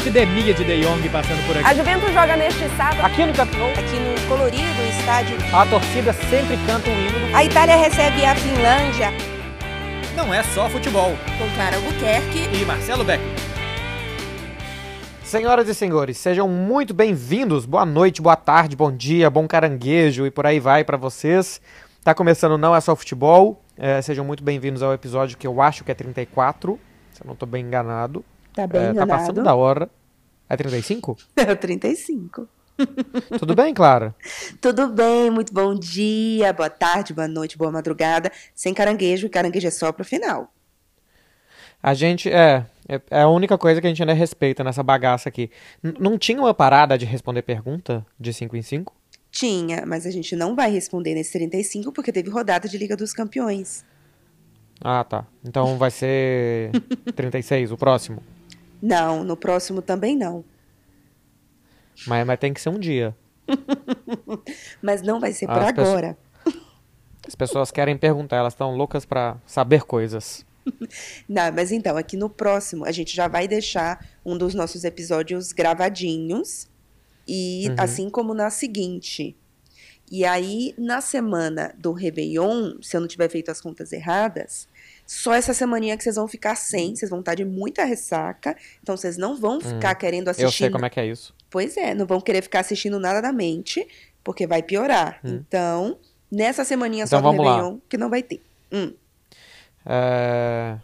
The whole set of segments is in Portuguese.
epidemia de De Jong passando por A aqui. Juventus joga neste sábado Aqui no Camp aqui no colorido estádio. a torcida sempre canta um hino. A Itália recebe a Finlândia Não é só futebol. com Clara Albuquerque. E Marcelo Beck. Senhoras e senhores, sejam muito bem-vindos. Boa noite, boa tarde, bom dia, bom caranguejo e por aí vai pra vocês. Tá começando Não é só futebol. É, sejam muito bem-vindos ao episódio que eu acho que é 34, se eu não tô bem enganado. Tá bem É, tá passando da hora. É 35? É o 35. Tudo bem, Clara? Tudo bem, muito bom dia, boa tarde, boa noite, boa madrugada. Sem caranguejo, caranguejo é só pro final. A gente, é, é, é a única coisa que a gente ainda respeita nessa bagaça aqui. N- não tinha uma parada de responder pergunta de 5 em 5? Tinha, mas a gente não vai responder nesse 35 porque teve rodada de Liga dos Campeões. Ah, tá. Então vai ser 36, o próximo. Não, no próximo também não. Mas, mas tem que ser um dia. Mas não vai ser por as pessoas- agora. As pessoas querem perguntar, elas estão loucas pra saber coisas. Não, mas então, aqui no próximo, a gente já vai deixar um dos nossos episódios gravadinhos. E Uhum. assim como na seguinte. E aí, na semana do Réveillon, se eu não tiver feito as contas erradas, só essa semaninha que vocês vão ficar sem, vocês vão estar de muita ressaca. Então, vocês não vão ficar querendo assistir. Hum. Eu sei como é que é isso. Pois é, não vão querer ficar assistindo nada da mente, porque vai piorar. Então, nessa semaninha só Então do vamos lá. Réveillon, que não vai ter. Hum. É,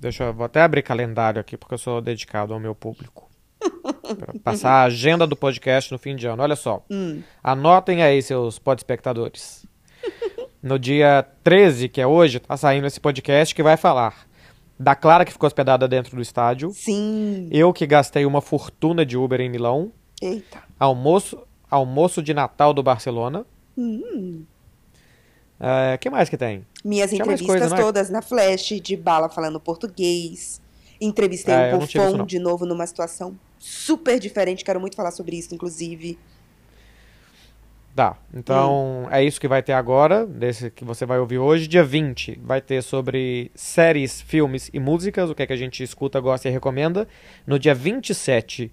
Deixa eu vou até abrir calendário aqui, porque eu sou dedicado ao meu público. Pra passar a agenda do podcast no fim de ano. Olha só. Hum. Anotem aí, seus podespectadores. No dia 13, que é hoje, tá saindo esse podcast que vai falar da Clara que ficou hospedada dentro do estádio, Sim. eu que gastei uma fortuna de Uber em Milão, Eita. almoço, almoço de Natal do Barcelona. Hum. O que mais que tem? Minhas Tinha entrevistas coisa, né? todas na Flash, de bala falando português. Entrevistei É, eu o Buffon de novo numa situação super diferente. Quero muito falar sobre isso, inclusive. Tá, então é isso que vai ter agora, desse que você vai ouvir hoje. Dia 20 vai ter sobre séries, filmes e músicas, o que é que a gente escuta, gosta e recomenda. No dia 27,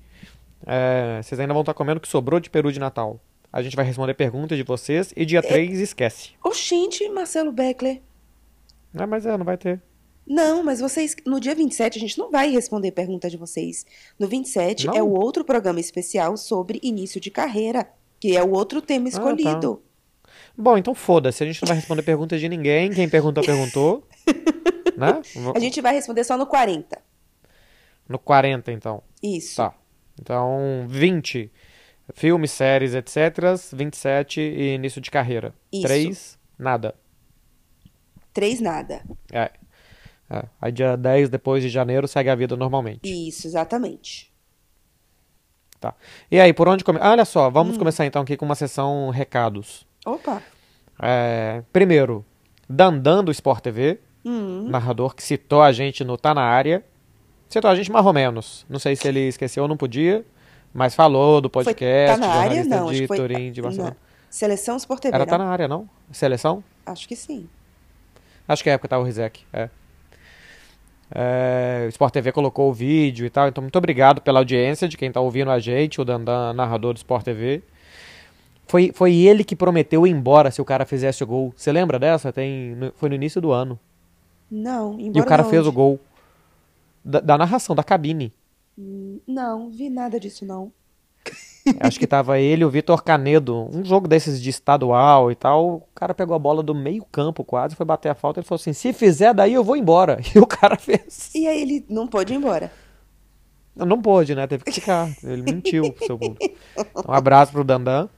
é, vocês ainda vão estar comendo o que sobrou de peru de Natal. A gente vai responder perguntas de vocês e dia 3 esquece. Oxente, Marcelo Beckler. É, mas é, não vai ter. Não, mas vocês. No dia 27, a gente não vai responder pergunta de vocês. No 27 Não? é o outro programa especial sobre início de carreira, que é o outro tema tá. escolhido. Bom, então foda-se, a gente não vai responder perguntas de ninguém. Quem perguntou, perguntou. né? A gente vai responder só no 40. No 40, então. Isso. Tá. Então, 20, filmes, séries, etc. 27 e início de carreira. Isso. 3, nada. Três nada. É. É. Aí dia 10, depois de janeiro, segue a vida normalmente. Isso, exatamente. Tá. E aí, por onde começar? Ah, olha só, Hum. vamos começar então aqui com uma sessão recados. Opa. É, primeiro, Dandan do Sport TV, Hum. narrador que citou a gente no Tá Na Área. Citou a gente mais ou menos. Não sei se ele esqueceu ou não podia, mas falou do Foi podcast, tá na área? Não, de foi. Turim, de Barcelona. Não. Seleção Sport TV. Não? Tá Na Área, não? Seleção? Acho que sim. Acho que é época tá o Rizek, é. É, o Sport TV colocou o vídeo e tal, então muito obrigado pela audiência de quem tá ouvindo a gente, o Dandan, narrador do Sport TV. Foi, foi ele que prometeu ir embora se o cara fizesse o gol. Você lembra dessa? Tem, foi no início do ano. Não, E embora o cara fez o gol. Da, da narração, da cabine. Não, vi nada disso não. Acho que tava ele o Vitor Canedo. Um jogo desses de estadual e tal. O cara pegou a bola do meio campo quase, foi bater a falta. Ele falou assim: se fizer daí eu vou embora. E o cara fez. E aí ele não pôde ir embora. Não, não pôde, né? Teve que ficar. Ele mentiu pro seu público. Então, um abraço pro Dandan.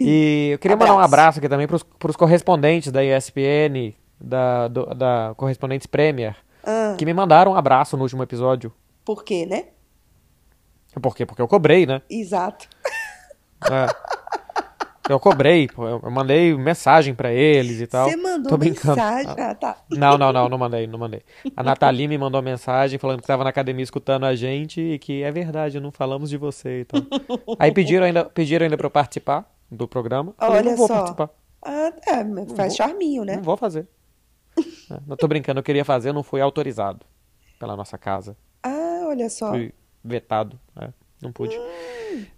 E eu queria mandar um Abraço. abraço aqui também pros, pros correspondentes da ESPN, da, do- da Correspondentes Premier, Ah, que me mandaram um abraço no último episódio. por quê, né? Por quê? Porque eu cobrei, né? Exato. É. Eu cobrei, eu mandei mensagem pra eles e tal. Você mandou Tô brincando. mensagem. Ah, tá. Não, não, não, não mandei, não mandei. A Nathalie me mandou mensagem falando que estava na academia escutando a gente e que é verdade, não falamos de você e tal. Aí pediram ainda, pediram ainda pra eu participar do programa. Falei, Olha não vou só. participar. Ah, é, faz vou. charminho, né? Não vou fazer. É, não tô brincando, eu queria fazer, não fui autorizado pela nossa casa. Ah, olha só. Fui vetado. é. Não pude.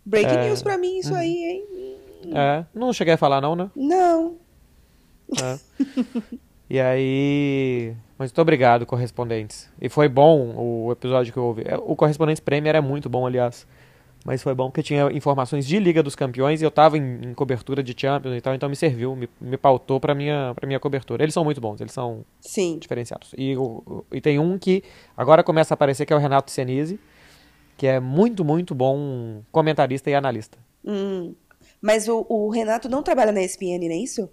Breaking É, news pra mim, isso aí, hein? É, não cheguei a falar não, né? Não. É. e aí. Mas muito obrigado, correspondentes. E foi bom o episódio que eu ouvi. É, O Correspondentes Premier é muito bom, aliás. Mas foi bom porque tinha informações de Liga dos Campeões e eu tava em, em cobertura de Champions e tal, então me serviu, me, me pautou pra minha, pra minha cobertura. Eles são muito bons, eles são Sim. diferenciados. E, o- e tem um que agora começa a aparecer, que é o Renato Senise, que é muito, muito bom comentarista e analista. Hum. Mas o, o Renato não trabalha na ESPN, não é isso?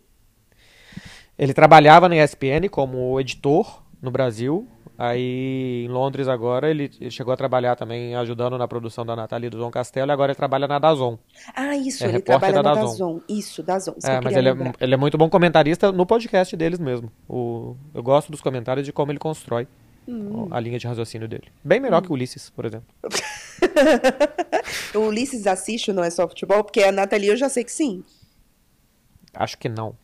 Ele trabalhava na ESPN como editor no Brasil. Aí em Londres agora ele ele chegou a trabalhar também ajudando na produção da Natália e do João Castelo e agora ele trabalha na Dazon. Ah, isso, É ele trabalha da na Dazon. Dazon. Isso, Dazon. Isso É, mas ele é, ele é muito bom comentarista no podcast deles mesmo. O, eu gosto dos comentários de como ele constrói Hum. a linha de raciocínio dele. Bem melhor que o Ulisses, por exemplo. o Ulisses assiste Não é Só Futebol? Porque a Nathalie eu já sei que sim. Acho que não.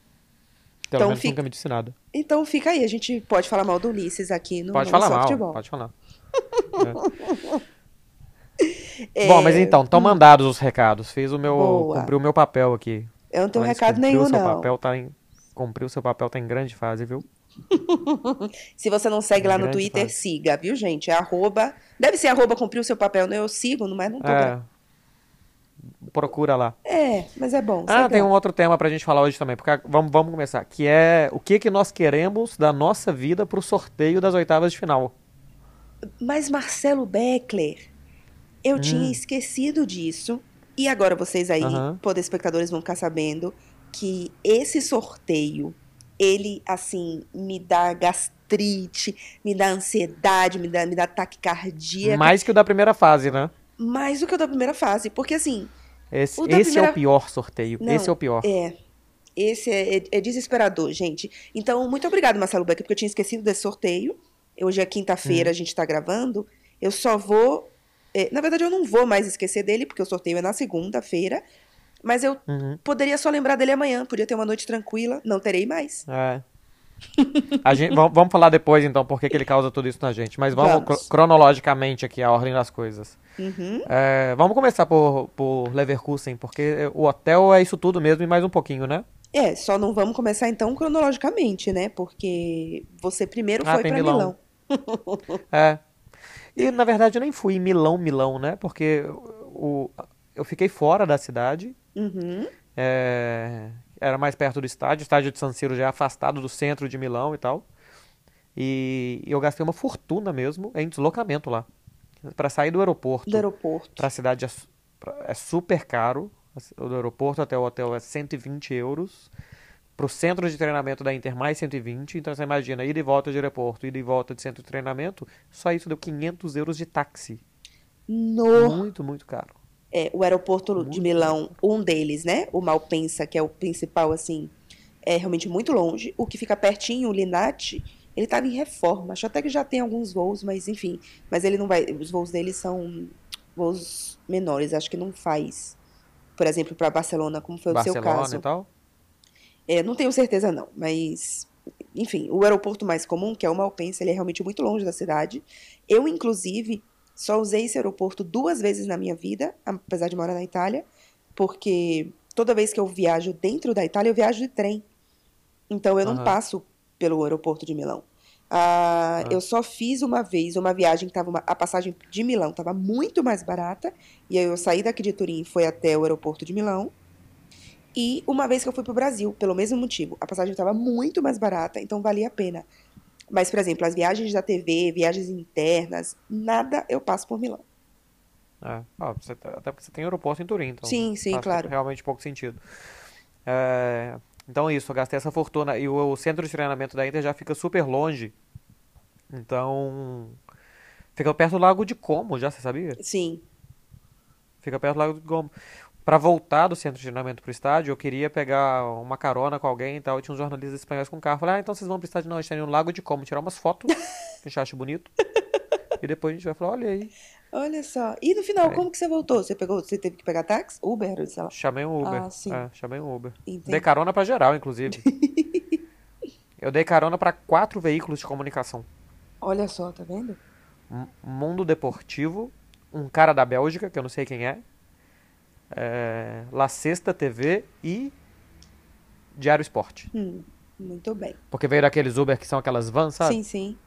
Pelo Então menos fica- nunca me disse nada. Então fica aí, a gente pode falar mal do Ulisses aqui no Pode é falar mal, Futebol. pode falar. É, Bom, mas então, estão mandados os recados. Fiz o meu. Boa. Cumpri o meu papel aqui. Eu não tenho Mas recado cumpriu nenhum, o seu não. Papel tá em, cumpriu o seu papel, tá em grande fase, viu? Se você não segue lá no Twitter, fase. siga, viu, gente? É arroba. Deve ser arroba cumpriu o seu papel, né? Eu sigo, mas não tô. É. Procura lá. É, mas é bom. Ah, tem lá. um outro tema pra gente falar hoje também. Porque vamos, vamos começar. Que é o que, que nós queremos da nossa vida pro sorteio das oitavas de final. Mas Marcelo Beckler, eu tinha esquecido disso. E agora vocês aí, Hum. Aham. espectadores, vão ficar sabendo que esse sorteio, ele, assim, me dá gastrite, me dá ansiedade, me dá, me dá taquicardia. Mais que o da primeira fase, né? Mais do que o da primeira fase. Porque, assim, Esse, O esse é primeira- o pior sorteio. Não, esse é o pior. É. Esse é, é- é desesperador, gente. Então, muito obrigado, Marcelo Becker, porque eu tinha esquecido desse sorteio. Hoje é quinta-feira, a gente tá gravando. Eu só vou. é, na verdade, eu não vou mais esquecer dele, porque o sorteio é na segunda-feira. Mas eu Uhum. poderia só lembrar dele amanhã. Podia ter uma noite tranquila. Não terei mais. É. Gente, vamos, falar depois, então, por que ele causa tudo isso na gente. Mas vamos, Vamos. cro- cronologicamente aqui, a ordem das coisas. Uhum. É, vamos começar por, por Leverkusen, porque o hotel é isso tudo mesmo e mais um pouquinho, né? É, só não vamos começar então cronologicamente, né? Porque você primeiro Ah, foi pra Milão. Milão. É. E na verdade eu nem fui em Milão, Milão, né? Porque o, eu fiquei fora da cidade. Uhum. é, era mais perto do estádio. O estádio de San Siro já é afastado do centro de Milão e tal. E, eu gastei uma fortuna mesmo em deslocamento lá. Pra sair do aeroporto Do aeroporto. pra cidade é, é super caro. O do aeroporto até o hotel é 120 euros. Pro centro de treinamento da Inter, mais 120. Então você imagina, ida e volta de aeroporto, ida e volta de centro de treinamento. Só isso deu 500 euros de táxi. No Muito, muito caro. É, o aeroporto de Milão, um deles, né? O Malpensa, que é o principal, assim, é realmente muito longe. O que fica pertinho, o Linate, ele estava em reforma. Acho até que já tem alguns voos, mas enfim. Mas ele não vai. Os voos dele são voos menores. Acho que não faz, por exemplo, para Barcelona, como foi o seu Barcelona caso. e tal. É, não tenho certeza, não, mas. Enfim, o aeroporto mais comum, que é o Malpensa, ele é realmente muito longe da cidade. Eu, inclusive, só usei esse aeroporto duas vezes na minha vida, apesar de morar na Itália, porque toda vez que eu viajo dentro da Itália, eu viajo de trem. Então eu não Aham. passo pelo aeroporto de Milão. Ah, Ah. Eu só fiz uma vez uma viagem que tava uma- a passagem de Milão estava muito mais barata, e aí eu saí daqui de Turim e fui até o aeroporto de Milão. E uma vez que eu fui pro Brasil, pelo mesmo motivo, a passagem estava muito mais barata, então valia a pena. Mas, por exemplo, as viagens da TV, viagens internas, nada eu passo por Milão. É. Ah, você tá- até porque você tem aeroporto em Turim, então Sim, sim, faz claro. realmente pouco sentido. É, então isso, eu gastei essa fortuna. E o, o centro de treinamento da Inter já fica super longe. Então. Fica perto do Lago de Como, já, você sabia? Sim. Fica perto do Lago de Como. Pra voltar do centro de treinamento pro estádio, eu queria pegar uma carona com alguém e tal. E tinha uns jornalistas espanhóis com carro. Falei, ah, então vocês vão pro estádio? Não, a gente tá indo no Lago de Como, tirar umas fotos, que a gente acha bonito. E depois a gente vai falar, olha aí. Olha só. E no final, É. como que você voltou? Você pegou, você teve que pegar táxi? Uber, sei lá. Chamei um Uber. Ah, sim. É, chamei um Uber. Entendi. Dei carona pra geral, inclusive. Eu dei carona pra quatro veículos de comunicação. Olha só, tá vendo? M- Mundo Deportivo, um cara da Bélgica, que eu não sei quem é, é La Sexta TV e Diário Esporte. Hum, muito bem. Porque veio daqueles Uber que são aquelas vans, sabe? Sim, sim.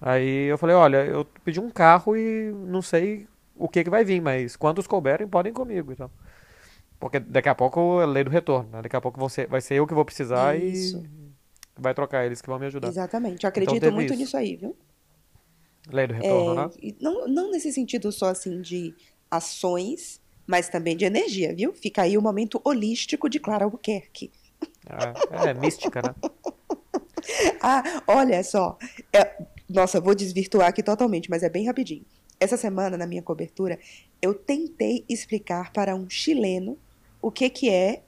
Aí eu falei, olha, eu pedi um carro e não sei o que que vai vir, mas quantos couberem, podem comigo, então. Porque daqui a pouco é lei do retorno, né? Daqui a pouco ser- vai ser eu que vou precisar Isso. e vai trocar eles que vão me ajudar. Exatamente. Eu acredito Então muito isso. nisso aí, viu? Lei do retorno, É, né? não, não nesse sentido só assim de ações, mas também de energia, viu? Fica aí o momento holístico de Clara Albuquerque. É, é mística, né? Ah, olha só. É, nossa, vou desvirtuar aqui totalmente, mas é bem rapidinho. Essa semana, na minha cobertura, eu tentei explicar para um chileno o que, que é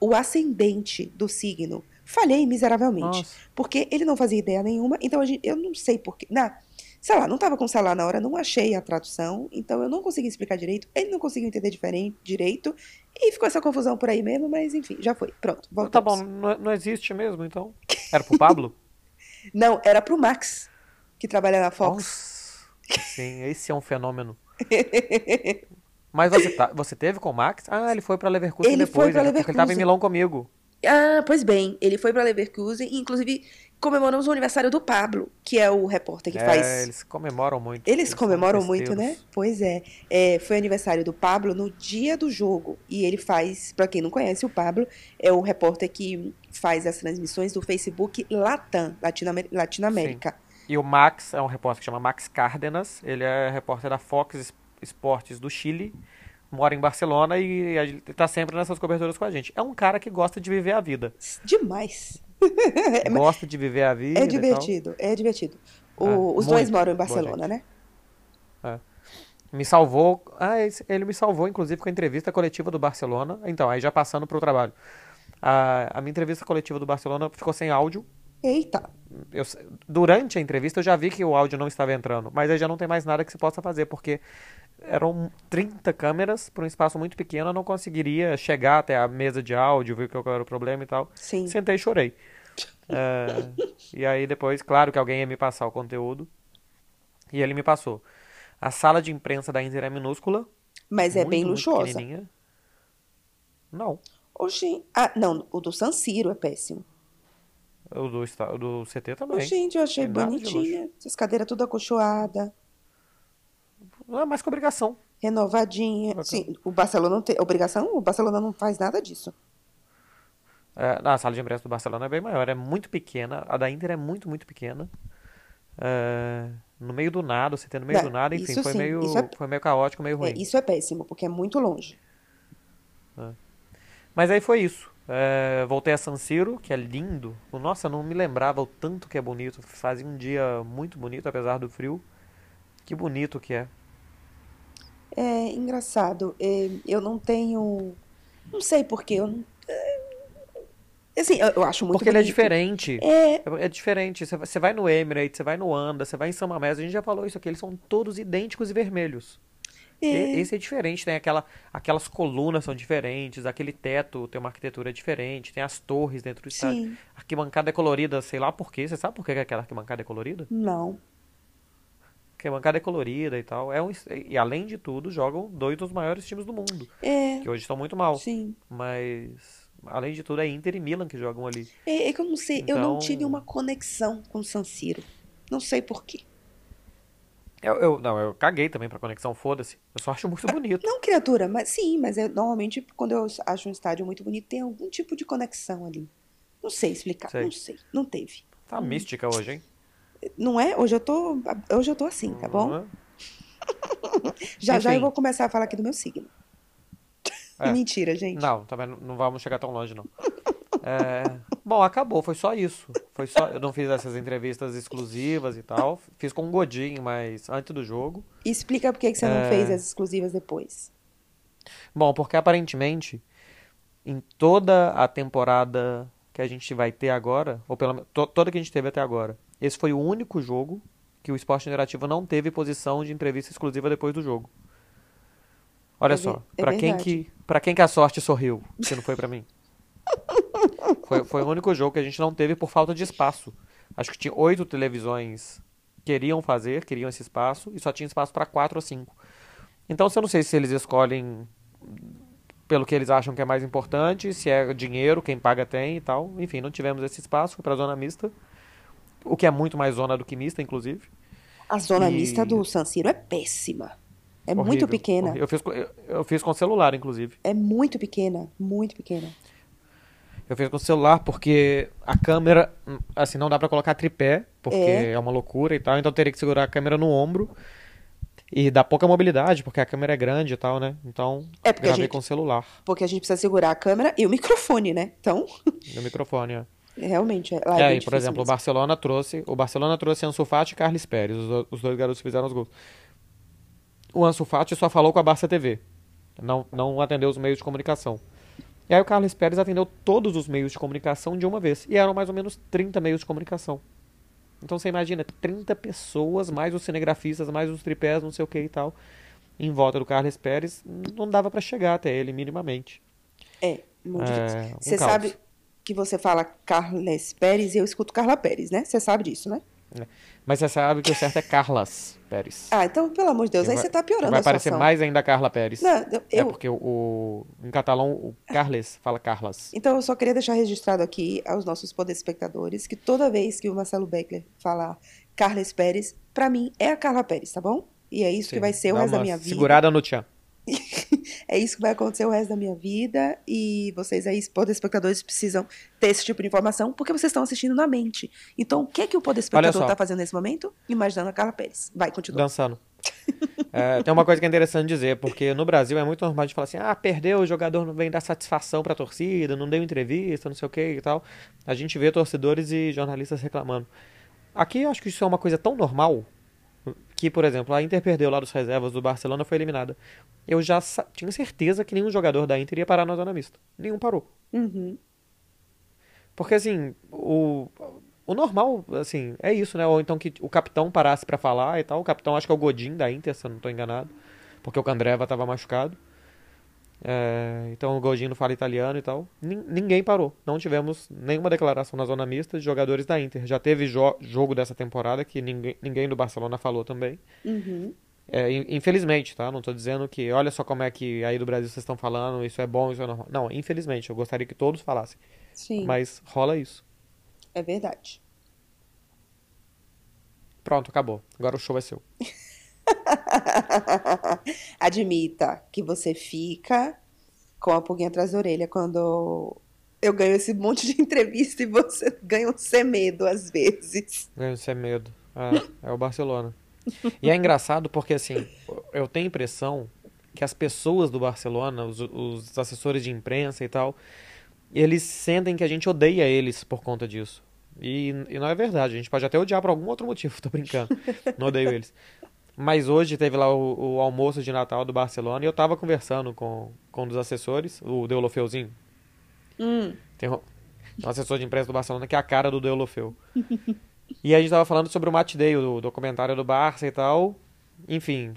o ascendente do signo. Falhei miseravelmente. Nossa. Porque ele não fazia ideia nenhuma, então gente- eu não sei porquê. Na, sei lá, não estava com o celular na hora, não achei a tradução, então eu não consegui explicar direito, ele não conseguiu entender diferente, direito, e ficou essa confusão por aí mesmo, mas enfim, já foi. Pronto, voltamos. Tá bom, não, não existe mesmo, então. Era pro Pablo? Não, era pro Max, que trabalha na Fox. Nossa. Sim, esse é um fenômeno. Mas você, tá- você teve com o Max? Ah, ele foi pra Leverkusen Ele depois, foi pra né? Porque ele tava em Leverkusen. Milão comigo. Ah, pois bem, ele foi pra Leverkusen, inclusive comemoramos o aniversário do Pablo, que é o repórter que é, faz eles comemoram muito. Eles são comemoram muito, né? Pois é. É, Foi aniversário do Pablo no dia do jogo. E ele faz, pra quem não conhece, o Pablo é o repórter que faz as transmissões do Facebook Latam, Latinoamérica. E o Max é um repórter que chama Max Cárdenas. Ele é repórter da Fox Es- Esportes do Chile. Mora em Barcelona e ele tá sempre nessas coberturas com a gente. É um cara que gosta de viver a vida. Demais. Gosta de viver a vida. É divertido, é divertido. O- Ah, os dois moram em Barcelona, né? Me salvou. Ah, ele me salvou, inclusive, com a entrevista coletiva do Barcelona. Então, aí já passando pro trabalho. A, a minha entrevista coletiva do Barcelona ficou sem áudio. Eita. Eu, durante a entrevista eu já vi que o áudio não estava entrando, mas aí já não tem mais nada que se possa fazer, porque eram 30 câmeras para um espaço muito pequeno, eu não conseguiria chegar até a mesa de áudio, ver qual era o problema e tal. Sim. Sentei e chorei. É, e aí depois, claro que alguém ia me passar o conteúdo, e ele me passou. A sala de imprensa da Inter é minúscula, Mas é muito, bem muito luxuosa. Não, Oxi. Ah, não, o do San Siro é péssimo. o do, o do CT também. Gente, eu achei bonitinha. Essas cadeiras tudo acolchoada, Não é mais que obrigação. renovadinha. Sim, o Barcelona não tem. Obrigação? O Barcelona não faz nada disso. É, a sala de imprensa do Barcelona é bem maior, é muito pequena. A da Inter é muito, muito pequena. É, no meio do nada, você tem no meio Não, do nada, enfim, foi sim, meio, é- foi meio caótico, meio É, ruim. isso é péssimo, porque é muito longe. Mas aí foi isso. É, voltei a San Siro, que é lindo. Nossa, não me lembrava o tanto que é bonito. Fazia um dia muito bonito, apesar do frio. Que bonito que é. É engraçado. é, eu não tenho. Não sei porquê. Eu não, é, assim, eu, eu acho muito Porque ele é bonito. diferente. É, É, diferente. Você vai- no Emirates, você vai no Anda, você vai em São Mamés, a gente já falou isso aqui, eles são todos idênticos e vermelhos. E- é, Esse é diferente, tem aquela, aquelas colunas são diferentes, aquele teto tem uma arquitetura diferente, tem as torres dentro do estádio. sim. A arquibancada é colorida, sei lá por quê. Você sabe por que aquela arquibancada é colorida? Não. Porque a bancada é colorida e tal. É um, e além de tudo, jogam dois dos maiores times do mundo, É, que hoje estão muito mal. sim. Mas, além de tudo, é Inter e Milan que jogam ali. É, é que eu não sei. Eu não Então- tive uma conexão com o San Siro. Não sei porquê. Eu, eu- não, eu caguei também pra conexão, foda-se. Eu só acho muito bonito. Não, criatura, mas sim, mas é, normalmente quando eu acho um estádio muito bonito, tem algum tipo de conexão ali. Não sei explicar, Sei. não sei. Não teve. Tá mística hoje, hein? Não é? Hoje eu tô, hoje eu tô assim, tá bom? Uhum. Já já eu Enfim. vou começar a falar aqui do meu signo. É. Mentira, gente. Não, também não- não vamos chegar tão longe, não. É, Bom, acabou, foi só isso. Foi só, eu não fiz essas entrevistas exclusivas e tal. Fiz com o Godin, mas antes do jogo. Explica por que você não É. fez as exclusivas depois. Bom, porque aparentemente, em toda a temporada que a gente vai ter agora, ou pelo menos to- toda que a gente teve até agora, esse foi o único jogo que o Esporte Interativo não teve posição de entrevista exclusiva depois do jogo. Olha É só, é pra quem que para quem que a sorte sorriu, que não foi pra mim. Foi, foi o único jogo que a gente não teve por falta de espaço. Acho que tinha oito televisões queriam fazer, queriam esse espaço, e só tinha espaço para quatro ou cinco. Então, eu não sei se eles escolhem pelo que eles acham que é mais importante, se é dinheiro, quem paga tem e tal. Enfim, não tivemos esse espaço, foi para zona mista, o que é muito mais zona do que mista, inclusive. A zona E- mista do San Siro é péssima. É Horrível, muito pequena. horrível. Eu fiz, com- eu, eu fiz com celular, inclusive. É muito pequena, muito pequena. Eu fiz com celular porque a câmera, assim, não dá pra colocar tripé, porque É. é. uma loucura e tal, então eu teria que segurar a câmera no ombro. E dá pouca mobilidade, porque a câmera é grande e tal, né? Então, É, porque a gravei gente- com celular, Porque a gente precisa segurar a câmera e o microfone, né? Então, no microfone, é. Realmente, é, lá é, É, e, por exemplo, o mesmo. Barcelona trouxe, o Barcelona trouxe Ansu Fati e Carles Pérez, os, os dois garotos que fizeram os gols. O Ansu Fati só falou com a Barça TV, não, não atendeu os meios de comunicação. E aí o Carles Pérez atendeu todos os meios de comunicação de uma vez, e eram mais ou menos 30 meios de comunicação. Então você imagina, 30 pessoas, mais os cinegrafistas, mais os tripés, não sei o que e tal, em volta do Carles Pérez, não dava pra chegar até ele minimamente. É, muito É, um Você caos. sabe que você fala Carles Pérez e eu escuto Carla Pérez, né? Você sabe disso, né? Mas você sabe que o certo é Carlas Pérez. Ah, então, pelo amor de Deus, Que aí vai- você tá piorando Vai a parecer situação. mais ainda a Carla Pérez. Não, eu, É porque o, o- em catalão o Carles fala Carlas. Então, eu só queria deixar registrado aqui aos nossos telespectadores que toda vez que o Marcelo Beckler falar Carles Pérez, pra mim é a Carla Pérez, tá bom? E é isso que Sim, vai ser o resto da minha vida. Segurada no tchan. É isso que vai acontecer o resto da minha vida. E vocês aí, telespectadores, precisam ter esse tipo de informação, porque vocês estão assistindo na mente. Então, o que que o Olha telespectador só. tá fazendo nesse momento? Imaginando a Carla Pérez. Vai, continua. Dançando. É, tem uma coisa que é interessante dizer, porque no Brasil é muito normal de falar assim, ah, perdeu, o jogador não vem dar satisfação pra torcida, não deu entrevista, não sei o que e tal. A gente vê torcedores e jornalistas reclamando. Aqui eu acho que isso é uma coisa tão normal que, por exemplo, a Inter perdeu lá dos reservas do Barcelona, foi eliminada. Eu já tinha certeza que nenhum jogador da Inter ia parar na zona mista. Nenhum parou. Uhum. Porque, assim, o, o normal, assim, é isso, né? Ou então que o capitão parasse pra falar e tal. O capitão, acho que é o Godin da Inter, se eu não tô enganado. Porque o Candreva tava machucado. É, então o Godin não fala italiano e tal. Nin- ninguém parou. Não tivemos nenhuma declaração na zona mista de jogadores da Inter. Já teve jo- jogo dessa temporada que ninguém, ninguém do Barcelona falou também. Uhum. É, in- infelizmente, tá? Não tô dizendo que olha só como é que aí do Brasil vocês estão falando, isso é bom, isso é normal. Não, infelizmente, eu gostaria que todos falassem. Sim, Mas rola isso. é verdade. Pronto, acabou. Agora o show é seu. Admita que você fica com a pulguinha atrás da orelha quando eu ganho esse monte de entrevista e você ganha um semedo às vezes. Ganho sem medo. É, é o Barcelona. E é engraçado porque, assim, eu tenho a impressão que as pessoas do Barcelona, os, os assessores de imprensa e tal, eles sentem que a gente odeia eles por conta disso. E, e não é verdade. A gente pode até odiar por algum outro motivo, tô brincando. Não odeio eles. Mas hoje teve lá o, o almoço de Natal do Barcelona e eu tava conversando com, com um dos assessores, o Deulofeuzinho. Hum, Tem um, um assessor de imprensa do Barcelona que é a cara do Deulofeu. e a gente tava falando sobre o Match Day, o documentário do Barça e tal. Enfim,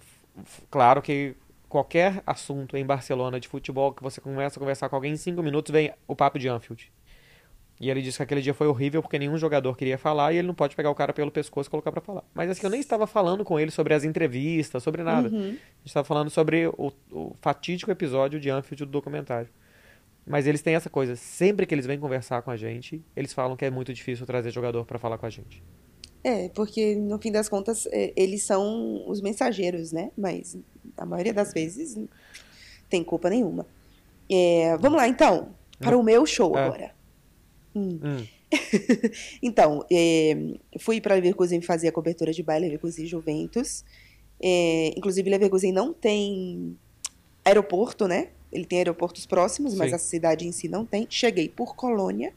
claro que qualquer assunto em Barcelona de futebol que você começa a conversar com alguém em cinco minutos vem o papo de Anfield. E ele disse que aquele dia foi horrível porque nenhum jogador queria falar e ele não pode pegar o cara pelo pescoço e colocar pra falar. Mas assim, eu nem estava falando com ele sobre as entrevistas, sobre nada. uhum. A gente estava falando sobre o, o fatídico episódio de Anfield do documentário. Mas eles têm essa coisa, sempre que eles vêm conversar com a gente, eles falam que é muito difícil trazer jogador pra falar com a gente. É, porque no fim das contas é, eles são os mensageiros, né? Mas a maioria das vezes tem culpa nenhuma. É, vamos lá então, para o meu show É. agora. Hum. Hum, Então, é, fui para Leverkusen fazer a cobertura de Bayer Leverkusen e Juventus. É, inclusive, Leverkusen não tem aeroporto, né? Ele tem aeroportos próximos, mas Sim. a cidade em si não tem. Cheguei por Colônia,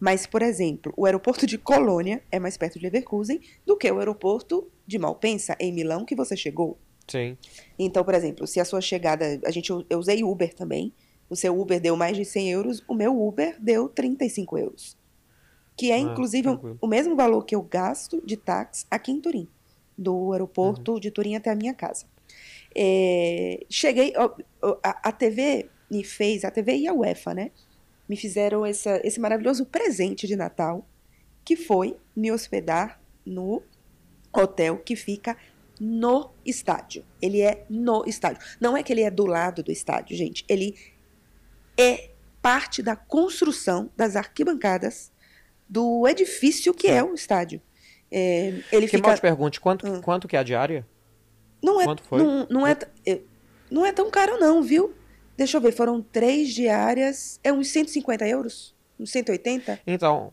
mas, por exemplo, o aeroporto de Colônia é mais perto de Leverkusen do que o aeroporto de Malpensa, em Milão, que você chegou. sim. Então, por exemplo, se a sua chegada. A gente, eu usei Uber também. O seu Uber deu mais de 100 euros, o meu Uber deu 35 euros. Que é, Ah, inclusive, o, tranquilo. o mesmo valor que eu gasto de táxi aqui em Turim. Do aeroporto de Turim até a minha casa. É, cheguei. A, a TV me fez, a TV e a UEFA, né? Me fizeram essa, esse maravilhoso presente de Natal, que foi me hospedar no hotel que fica no estádio. Ele é no estádio. Não é que ele é do lado do estádio, gente. Ele é parte da construção das arquibancadas do edifício que é o estádio. É, ele Que fica. mal te pergunte, quanto, Hum. quanto que é a diária? Não é, Quanto foi? Não, não, é, é- não é tão caro, não, viu? Deixa eu ver, foram três diárias. É uns 150 euros? Uns 180? Então,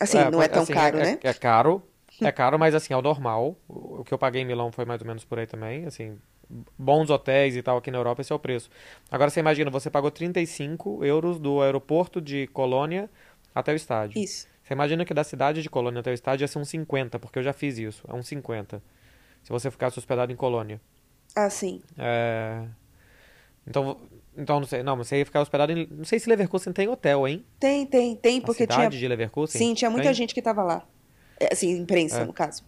Assim, É, não é tão assim, caro, é, né? É caro, é caro, mas assim, é o normal. O o que eu paguei em Milão foi mais ou menos por aí também, assim, bons hotéis e tal aqui na Europa, esse é o preço. Agora você imagina, você pagou 35 euros do aeroporto de Colônia até o estádio. Isso. Você imagina que da cidade de Colônia até o estádio ia ser uns 50, porque eu já fiz isso, é uns 50. Se você ficasse hospedado em Colônia. Ah, sim. É... Então, então não sei, não, mas você ia ficar hospedado em, não sei se Leverkusen tem hotel, hein? Tem, tem, tem, A porque tinha. cidade de Leverkusen? Sim, tinha muita Tem? gente que tava lá. É, assim, imprensa, É. no caso.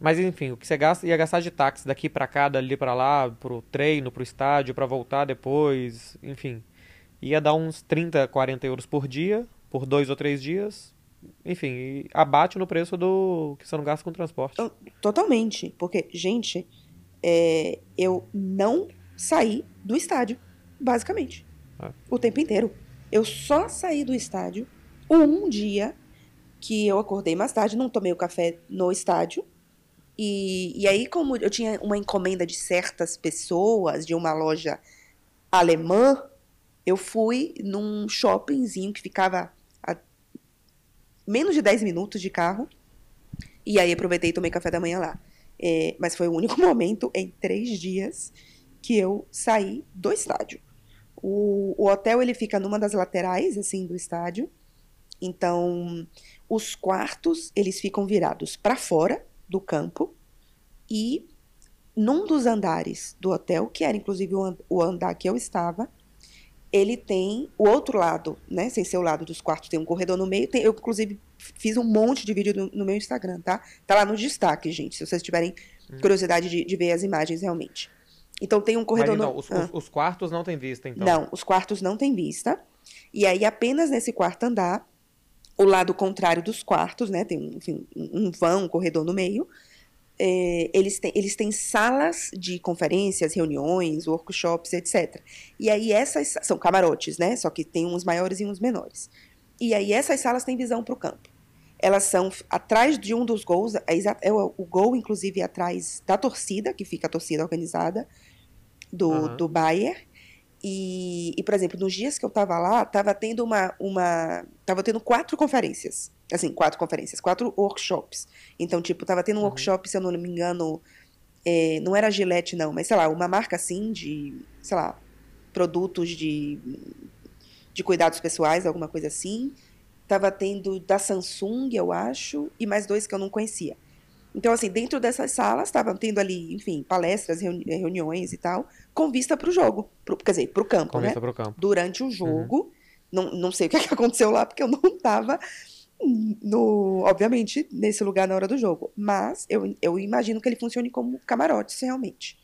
Mas enfim, o que você gasta, ia gastar de táxi daqui pra cá, dali pra lá, pro treino, pro estádio, pra voltar depois, enfim. Ia dar uns 30, 40 euros por dia, por dois ou três dias. Enfim, e abate no preço do que você não gasta com transporte. Totalmente. Porque, gente, é, eu não saí do estádio, basicamente. É. O tempo inteiro. Eu só saí do estádio um dia que eu acordei mais tarde, não tomei o café no estádio. E, e aí, como eu tinha uma encomenda de certas pessoas, de uma loja alemã, eu fui num shoppingzinho que ficava a menos de 10 minutos de carro. E aí aproveitei e tomei café da manhã lá. É, mas foi o único momento em três dias que eu saí do estádio. O, o hotel ele fica numa das laterais assim do estádio. Então, os quartos eles ficam virados para fora do campo e num dos andares do hotel, que era inclusive o, an- o andar que eu estava, ele tem o outro lado, né? Sem ser o lado dos quartos, tem um corredor no meio. Tem, eu, inclusive, fiz um monte de vídeo no, no meu Instagram, tá? Tá lá no destaque, gente, se vocês tiverem curiosidade de, de ver as imagens realmente. Então tem um Mas corredor então, no. os, Ah. os- os quartos não tem vista, então. Não, os quartos não têm vista. E aí, apenas nesse quarto andar, o lado contrário dos quartos, né? Tem um, enfim, um vão, um corredor no meio. é, eles, têm, eles têm salas de conferências, reuniões, workshops, etc. E aí, essas são camarotes, né? Só que tem uns maiores e uns menores. E aí, essas salas têm visão para o campo. Elas são atrás de um dos gols, é, é o, o gol, inclusive, é atrás da torcida, que fica a torcida organizada do, Aham. do Bayern. E, e, por exemplo, nos dias que eu tava lá, tava tendo uma, uma. Tava tendo quatro conferências. Assim, quatro conferências, quatro workshops. Então, tipo, tava tendo um Uhum. workshop, se eu não me engano, é, não era Gillette, não, mas sei lá, uma marca assim de, sei lá, produtos de, de cuidados pessoais, alguma coisa assim. Tava tendo da Samsung, eu acho, e mais dois que eu não conhecia. Então, assim, dentro dessas salas, estavam tendo ali, enfim, palestras, reuni- reuniões e tal, com vista para o jogo. Pro, quer dizer, para o campo, Com né? vista pro campo. Durante o jogo. Não, não sei o que, é que aconteceu lá, porque eu não estava, no, obviamente, nesse lugar na hora do jogo. Mas eu, eu imagino que ele funcione como camarotes, realmente.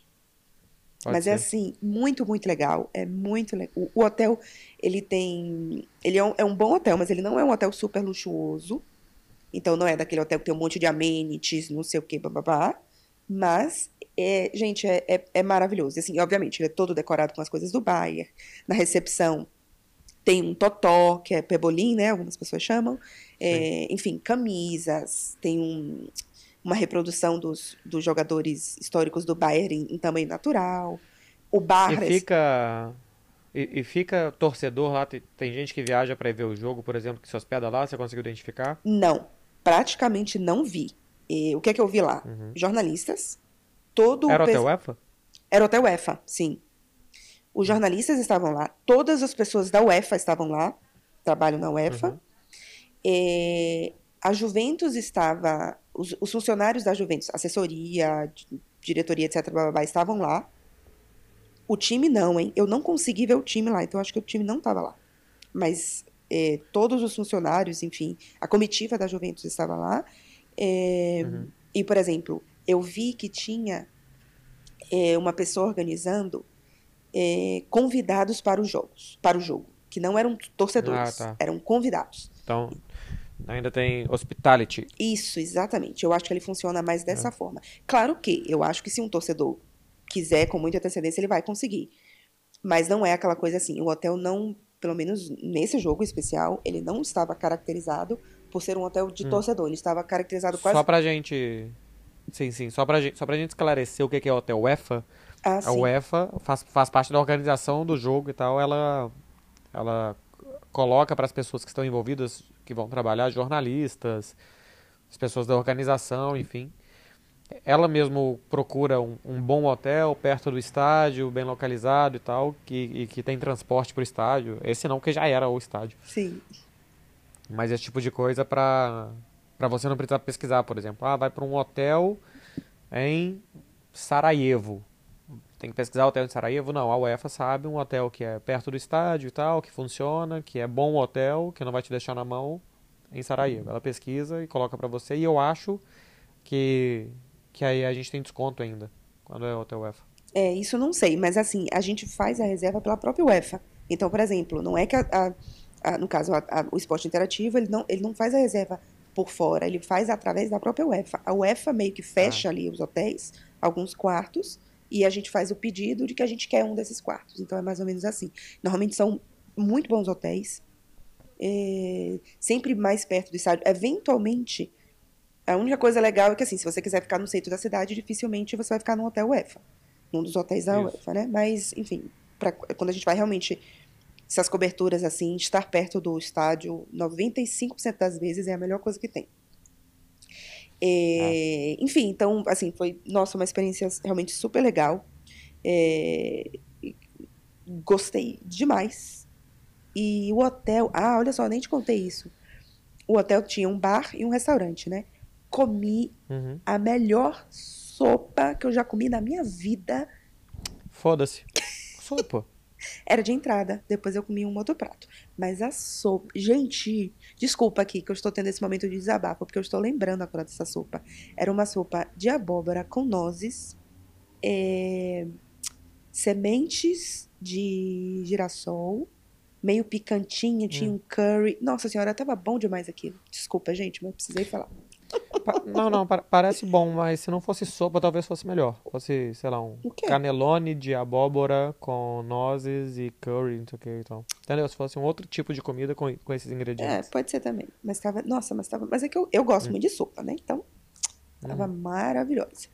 Pode Mas é ser. assim, muito, muito legal. É muito legal. O, o hotel, ele tem. Ele é um, é um bom hotel, mas ele não é um hotel super luxuoso. Então não é daquele hotel que tem um monte de amenities, não sei o que, bababá. Mas, é, gente, é, é, é maravilhoso. E, Assim, obviamente, ele é todo decorado com as coisas do Bayer. Na recepção tem um totó, que é pebolim, né? Algumas pessoas chamam. É, enfim, camisas. Tem um, uma reprodução dos, dos jogadores históricos do Bayern em, em tamanho natural. O bar... E fica. E, e fica torcedor lá, tem, tem gente que viaja ir ver o jogo, por exemplo, que se hospeda lá, você conseguiu identificar? Não, praticamente não vi. E o que é que eu vi lá? Uhum. Jornalistas. Todo o Era pes- hotel UEFA? Era hotel UEFA, sim. Os jornalistas estavam lá, todas as pessoas da UEFA estavam lá, trabalham na UEFA. Uhum. É, a Juventus estava, os, os funcionários da Juventus, assessoria, di- diretoria, etc, blá, blá, blá, estavam lá. O time não, hein? Eu não consegui ver o time lá, então acho que o time não estava lá. Mas é, todos os funcionários, enfim, a comitiva da Juventus estava lá. É, Uhum. E, por exemplo, eu vi que tinha é, uma pessoa organizando é, convidados para os jogos, para o jogo, que não eram torcedores, Ah, tá. eram convidados. Então, Ainda tem hospitality. Isso, exatamente. Eu acho que ele funciona mais É. dessa forma. Claro que eu acho que se um torcedor quiser com muita antecedência, ele vai conseguir. Mas não é aquela coisa assim. O hotel não, pelo menos nesse jogo especial, ele não estava caracterizado por ser um hotel de torcedor. Ele estava caracterizado quase. Hum. Só pra gente. Sim, sim. Só pra gente, só pra gente esclarecer o que que é o hotel UEFA. Ah, A sim. UEFA faz, faz parte da organização do jogo e tal. Ela, ela coloca para as pessoas que estão envolvidas, que vão trabalhar, jornalistas, as pessoas da organização, enfim. Ela mesmo procura um, um bom hotel perto do estádio, bem localizado e tal, que, e que tem transporte para o estádio. Esse não, que já era o estádio. Sim. Mas esse tipo de coisa para para você não precisar pesquisar, por exemplo. Ah, vai para um hotel em Sarajevo. Tem que pesquisar hotel em Sarajevo? Não, a UEFA sabe um hotel que é perto do estádio e tal, que funciona, que é bom hotel, que não vai te deixar na mão em Sarajevo. Ela pesquisa e coloca para você. E eu acho que que aí a gente tem desconto ainda quando é hotel UEFA. É, isso eu não sei, mas assim, a gente faz a reserva pela própria UEFA. Então, por exemplo, não é que a, a- a- no caso, a- o esporte interativo, ele não, ele não faz a reserva por fora, ele faz através da própria UEFA. A UEFA meio que fecha ali os hotéis, alguns quartos, e a gente faz o pedido de que a gente quer um desses quartos. Então é mais ou menos assim. Normalmente são muito bons hotéis, é, sempre mais perto do estádio. Eventualmente, a única coisa legal é que assim, se você quiser ficar no centro da cidade, dificilmente você vai ficar num hotel UEFA num dos hotéis da Isso. UEFA, né? Mas, enfim, pra, quando a gente vai realmente essas coberturas assim, estar perto do estádio, 95% das vezes é a melhor coisa que tem. É, Enfim, então, assim, foi, nossa, uma experiência realmente super legal. É, gostei demais. E o hotel, ah, olha só, nem te contei isso. O hotel tinha um bar e um restaurante, né? Comi Uhum. a melhor sopa que eu já comi na minha vida. Foda-se. Sopa. Era de entrada, depois eu comi um outro prato. Mas a sopa. Gente, desculpa aqui que eu estou tendo esse momento de desabafo, porque eu estou lembrando agora dessa sopa. Era uma sopa de abóbora com nozes, é, sementes de girassol, meio picantinha, tinha um curry. Nossa senhora, tava bom demais aquilo. Desculpa, gente, mas precisei falar. Não, não, pa- parece bom, mas se não fosse sopa, talvez fosse melhor. Fosse, sei lá, um canelone de abóbora com nozes e curry, não sei o que e tal. Entendeu? Se fosse um outro tipo de comida com, com esses É, ingredientes. pode ser também. Mas tava. Nossa, mas tava. Mas é que eu, eu gosto muito de sopa, né? Então, tava maravilhosa.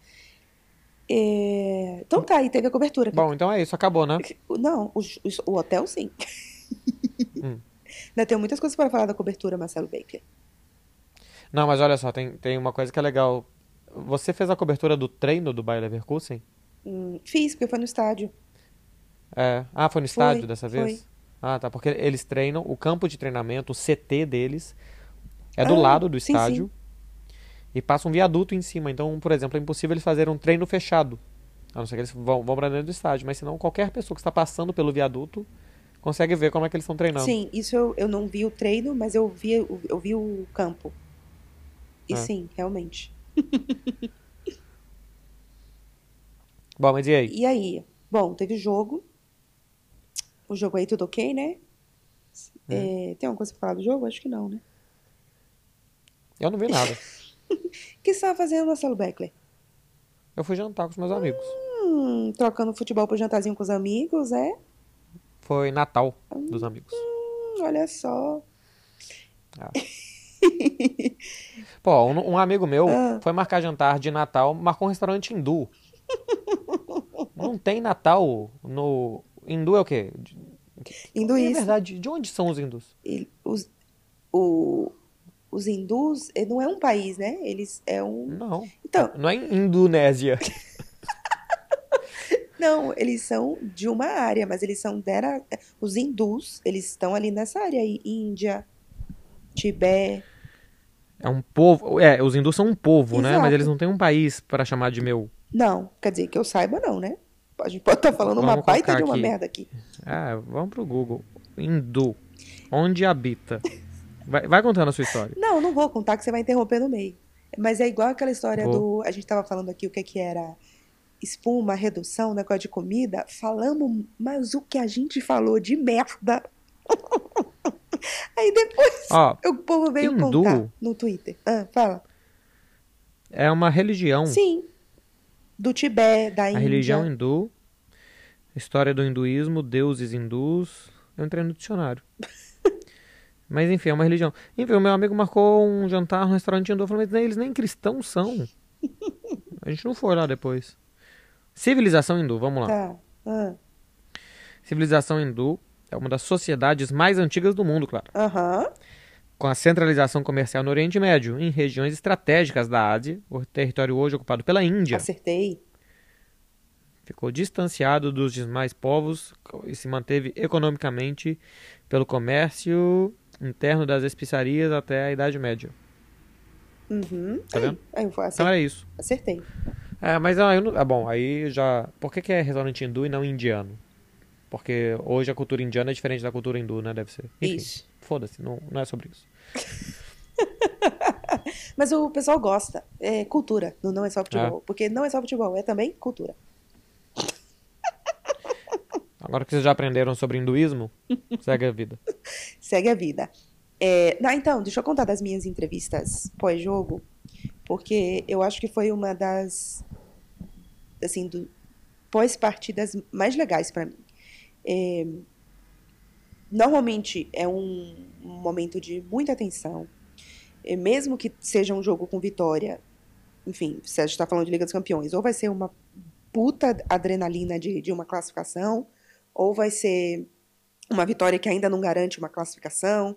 É, Então tá, aí teve a cobertura. Bom, então é isso, acabou, né? Não, o, o- o hotel sim. Hum. Ainda tenho muitas coisas para falar da cobertura, Marcelo Baker. Não, mas olha só, tem, tem uma coisa que é legal. Você fez a cobertura do treino do Bayer Leverkusen? Hum, fiz, porque foi no estádio. É. Ah, foi no Foi, estádio dessa vez? foi. Ah, tá. Porque eles treinam, o campo de treinamento, o CT deles, é do Ah, lado do sim, estádio. E passa um viaduto em cima. Então, por exemplo, é impossível eles fazerem um treino fechado. A não ser que eles vão, vão pra dentro do estádio. Mas senão, qualquer pessoa que está passando pelo viaduto consegue ver como é que eles estão treinando. Sim, isso eu, eu não vi o treino, mas eu vi, eu vi o campo. E É. sim, realmente. Bom, mas e aí? E aí? Bom, teve jogo. O jogo aí tudo ok, né? É, tem alguma coisa pra falar do jogo? Acho que não, né? Eu não vi nada. O que você estava fazendo, Marcelo Beckler? Eu fui jantar com os meus amigos. Hum, trocando futebol pro jantarzinho com os amigos, é? Foi Natal dos amigos. Hum, olha só. Pô, um, um amigo meu Ah. foi marcar jantar de Natal, marcou um restaurante hindu. Não tem Natal no. Hindu é o quê? De- É Hinduísta. verdade, de onde são os hindus? os, o- os hindus eh, não é um país, né? Eles é um. Não. Então, Não é Indonésia. não, eles são de uma área, mas eles são dera. Os hindus, eles estão ali nessa área aí. Índia, Tibete. É um povo. É, os hindus são um povo, né? Mas Exato. eles não têm um país para chamar de meu. Não, quer dizer, que eu saiba, não, né? A gente pode estar falando uma Vamos baita colocar de uma aqui. merda aqui. Ah, vamos pro Google. Hindu. Onde habita? Vai, vai contando a sua história. Não, não vou contar que você vai interromper no meio. Mas é igual aquela história Vou. do. A gente tava falando aqui o que, que era espuma, redução, negócio de comida. Falamos, mas o que a gente falou de merda. Aí depois Ó, o povo veio Hindu? contar no Twitter. Ah, fala. é uma religião. Sim. Do Tibete, da A Índia. religião hindu, história do hinduísmo, deuses hindus. Eu entrei no dicionário. Mas enfim, é uma religião. Enfim, o meu amigo marcou um jantar no restaurante hindu. Eu falei, mas eles nem cristãos são. A gente não foi lá depois. Civilização hindu, vamos lá. Tá. Ah, Civilização hindu é uma das sociedades mais antigas do mundo, claro. Aham. Com a centralização comercial no Oriente Médio, em regiões estratégicas da Ásia, o território hoje ocupado pela Índia. Acertei. ficou distanciado dos demais povos e se manteve economicamente pelo comércio interno das especiarias até a Idade Média. Uhum. Tá vendo? Aí Então é isso. acertei. É, mas ah, eu não, ah, bom, aí já. Por que, que é restaurante hindu e não indiano? Porque hoje a cultura indiana é diferente da cultura hindu, né? Deve ser. Enfim, Isso. foda-se, não, não é sobre isso. Mas o pessoal gosta. É cultura, não, não é só futebol. Porque não é só futebol, é também cultura. Agora que vocês já aprenderam sobre hinduísmo, segue a vida. Segue a vida. É, não, então, deixa eu contar das minhas entrevistas pós-jogo, porque eu acho que foi uma das, assim, do, pós-partidas mais legais pra mim. É, normalmente é um, momento de muita tensão, É, mesmo que seja um jogo com vitória, enfim, se a gente está falando de Liga dos Campeões, ou vai ser uma puta adrenalina de, de uma classificação, ou vai ser uma vitória que ainda não garante uma classificação,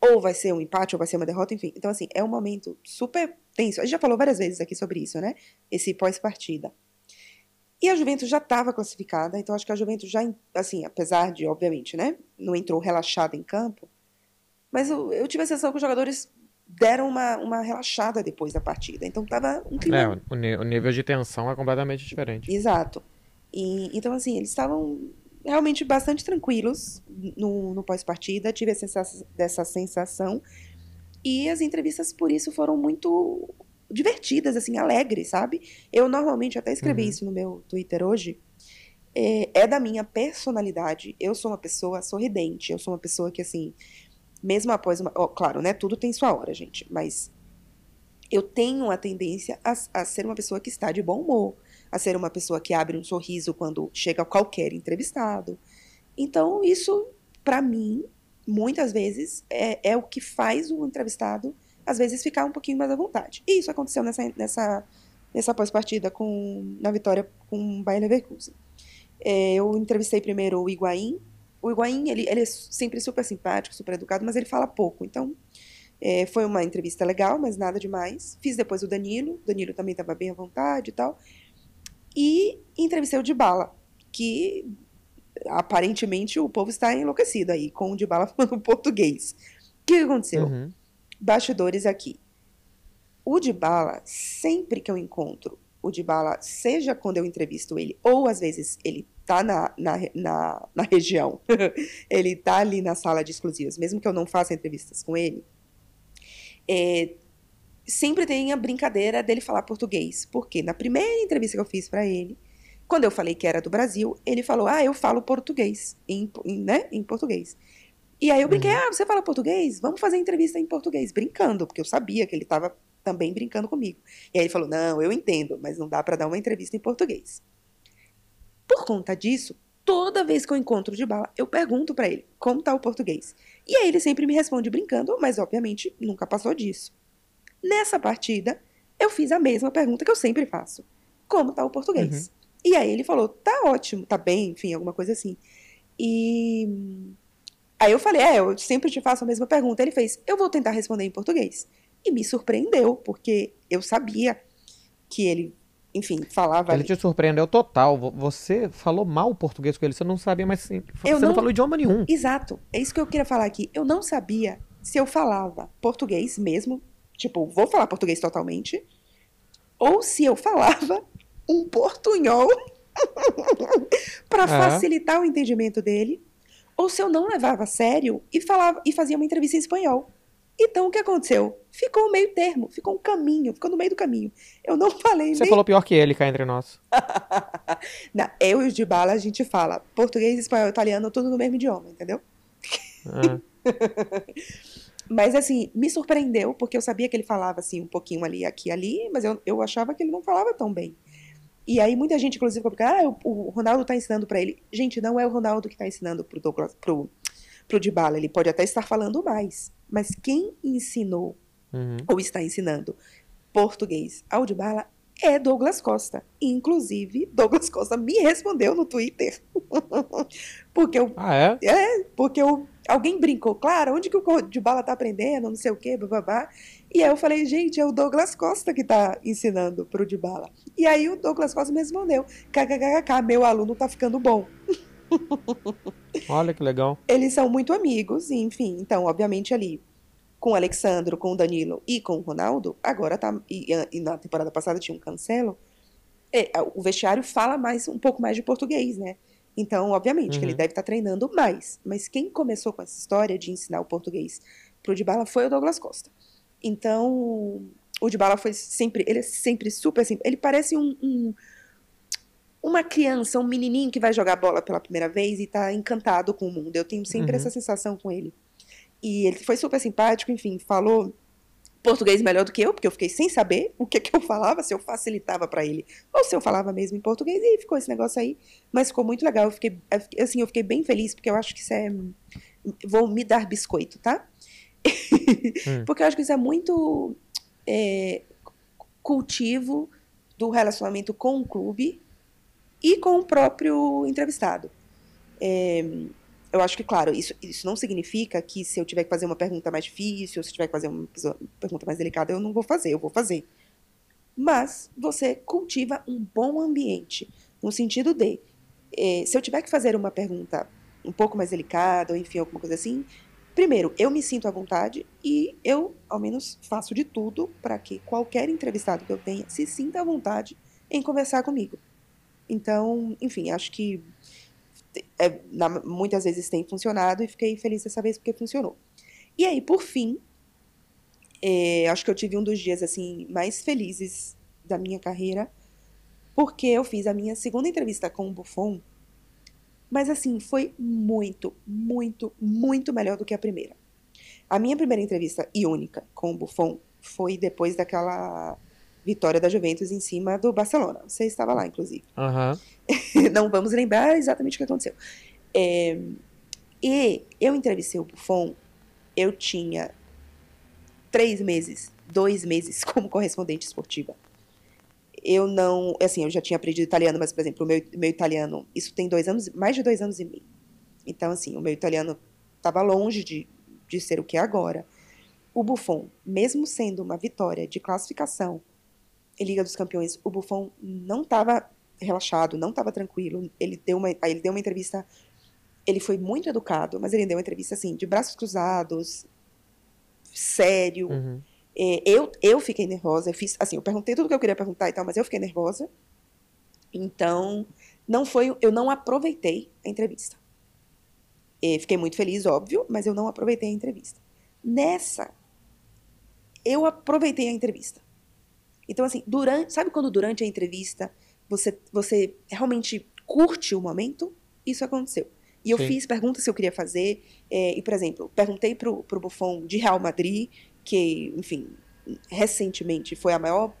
ou vai ser um empate, ou vai ser uma derrota, enfim. Então, assim, é um momento super tenso. A gente já falou várias vezes aqui sobre isso, né? Esse pós-partida. E a Juventus já estava classificada, então acho que a Juventus já, assim, apesar de, obviamente, né, não entrou relaxada em campo, mas eu, eu tive a sensação que os jogadores deram uma, uma relaxada depois da partida. Então tava um clima É, o, o nível de tensão é completamente diferente. Exato. E, então, assim, eles estavam realmente bastante tranquilos no, no pós-partida, tive a sensação, dessa sensação. E as entrevistas, por isso, foram muito divertidas, assim, alegres, sabe? Eu normalmente até escrevi Uhum. isso no meu Twitter hoje. É, é da minha personalidade. Eu sou uma pessoa sorridente. Eu sou uma pessoa que, assim, mesmo após uma. ó, claro, né? Tudo tem sua hora, gente. Mas eu tenho a tendência a, a ser uma pessoa que está de bom humor a ser uma pessoa que abre um sorriso quando chega qualquer entrevistado. Então, isso, para mim, muitas vezes, é, é o que faz o entrevistado, às vezes, ficar um pouquinho mais à vontade. E isso aconteceu nessa, nessa, nessa pós-partida com, na vitória com o Bayer Leverkusen. É, eu entrevistei primeiro o Higuaín. O Higuaín, ele, ele é sempre super simpático, super educado, mas ele fala pouco. Então, é, foi uma entrevista legal, mas nada demais. Fiz depois o Danilo. O Danilo também estava bem à vontade e tal. E entrevistei o Dybala, que aparentemente o povo está enlouquecido aí, com o Dybala falando português. O que aconteceu? Uhum. Bastidores aqui. O Dybala, sempre que eu encontro o Dybala, seja quando eu entrevisto ele, ou às vezes ele tá na, na, na, na região, ele tá ali na sala de exclusivos, mesmo que eu não faça entrevistas com ele, é, sempre tem a brincadeira dele falar português. Porque na primeira entrevista que eu fiz para ele, quando eu falei que era do Brasil, ele falou: Ah, eu falo português, em, em, né, em português. E aí eu brinquei: Ah, você fala português? Vamos fazer entrevista em português, brincando, porque eu sabia que ele estava também brincando comigo. E aí ele falou: Não, eu entendo, mas não dá para dar uma entrevista em português. Por conta disso, toda vez que eu encontro de bala, eu pergunto para ele como tá o português. E aí ele sempre me responde brincando, mas obviamente nunca passou disso. Nessa partida, eu fiz a mesma pergunta que eu sempre faço: como tá o português? E aí ele falou: tá ótimo, tá bem, enfim, alguma coisa assim. E aí eu falei: é, eu sempre te faço a mesma pergunta. Ele fez: eu vou tentar responder em português. E me surpreendeu, porque eu sabia que ele, enfim, falava. Ele ali. te surpreendeu total. Vo- Você falou mal o português com ele, você não sabia mais. sim, Você não não- falou idioma nenhum. Exato, é isso que eu queria falar aqui. Eu não sabia se eu falava português mesmo, tipo, vou falar português totalmente, ou se eu falava um portunhol para É. facilitar o entendimento dele, ou se eu não levava a sério e falava e fazia uma entrevista em espanhol. Então o que aconteceu? Ficou um meio termo, ficou um caminho, ficou no meio do caminho. Eu não falei Você nem falou pior que ele cá entre nós. Não, eu e o de bala a gente fala português, espanhol, italiano, tudo no mesmo idioma, entendeu? É. Mas assim, me surpreendeu, porque eu sabia que ele falava assim um pouquinho ali, aqui ali, mas eu, eu achava que ele não falava tão bem. E aí muita gente, inclusive, falou, ah, o, o Ronaldo tá ensinando para ele. Gente, não é o Ronaldo que tá ensinando pro Douglas, pro, pro Dybala, ele pode até estar falando mais, mas quem ensinou Uhum. ou está ensinando português ao Dybala é Douglas Costa. Inclusive, Douglas Costa me respondeu no Twitter. porque eu, Ah, é? é, porque eu, alguém brincou, claro, onde que o Dybala tá aprendendo, não sei o quê, babá. E aí eu falei, gente, é o Douglas Costa que tá ensinando pro Dybala. E aí o Douglas Costa me respondeu, kkkk, meu aluno tá ficando bom. Olha que legal. Eles são muito amigos, enfim, então, obviamente ali com o Alexandro, com o Danilo e com o Ronaldo, agora tá. E, e na temporada passada tinha um cancelo. é, o vestiário fala mais um pouco mais de português, né? Então, obviamente, que ele Uhum. deve estar treinando mais. Mas quem começou com essa história de ensinar o português pro Dybala foi o Douglas Costa. Então, o Dybala foi sempre. Ele é sempre super assim. Ele parece um- um uma criança, um menininho que vai jogar bola pela primeira vez e tá encantado com o mundo. Eu tenho sempre Uhum. essa sensação com ele. E ele foi super simpático, enfim, falou português melhor do que eu, porque eu fiquei sem saber o que, que eu falava, se eu facilitava pra ele, ou se eu falava mesmo em português, e ficou esse negócio aí. Mas ficou muito legal, eu fiquei, eu fiquei- assim, eu fiquei bem feliz, porque eu acho que isso é... Vou me dar biscoito, tá? Hum. Porque eu acho que isso é muito é, cultivo do relacionamento com o clube e com o próprio entrevistado. É, eu acho que, claro, isso, isso não significa que se eu tiver que fazer uma pergunta mais difícil, se tiver que fazer uma pergunta mais delicada, eu não vou fazer, eu vou fazer. Mas você cultiva um bom ambiente, no sentido de, eh, se eu tiver que fazer uma pergunta um pouco mais delicada, ou enfim, alguma coisa assim, primeiro, eu me sinto à vontade e eu, ao menos, faço de tudo para que qualquer entrevistado que eu tenha se sinta à vontade em conversar comigo. Então, enfim, acho que é, na- muitas vezes tem funcionado e fiquei feliz dessa vez porque funcionou. E aí, por fim, é, acho que eu tive um dos dias assim mais felizes da minha carreira, porque eu fiz a minha segunda entrevista com o Buffon, mas assim, foi muito, muito, muito melhor do que a primeira. A minha primeira entrevista e única com o Buffon foi depois daquela vitória da Juventus em cima do Barcelona. Você estava lá, inclusive. Aham. não vamos lembrar exatamente o que aconteceu. É, e eu entrevistei o Buffon, eu tinha três meses, dois meses como correspondente esportiva. Eu não, assim, eu já tinha aprendido italiano, mas, por exemplo, o meu, meu italiano, isso tem dois anos, mais de dois anos e meio. Então, assim, o meu italiano estava longe de, de ser o que é agora. O Buffon, mesmo sendo uma vitória de classificação em Liga dos Campeões, o Buffon não estava relaxado, não estava tranquilo. Ele deu uma, ele deu uma entrevista. Ele foi muito educado, mas ele deu uma entrevista assim, de braços cruzados, sério. Uhum. É, eu, eu fiquei nervosa, eu fiz, assim, eu perguntei tudo que eu queria perguntar e tal, mas eu fiquei nervosa. Então, não foi, eu não aproveitei a entrevista. É, fiquei muito feliz, óbvio, mas eu não aproveitei a entrevista. Nessa, eu aproveitei a entrevista. Então, assim, durante, sabe quando durante a entrevista você, você realmente curte o momento? Isso aconteceu. E eu Sim. fiz perguntas que eu queria fazer, é, e, por exemplo, perguntei pro, pro Buffon de Real Madrid, que, enfim, recentemente foi a maior,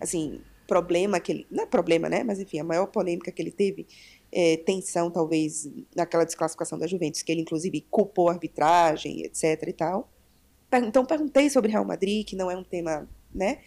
assim, problema que ele, não é problema, né, mas enfim, a maior polêmica que ele teve, é, tensão talvez naquela desclassificação da Juventus, que ele inclusive culpou a arbitragem, etc e tal. Então perguntei sobre Real Madrid, que não é um tema, né,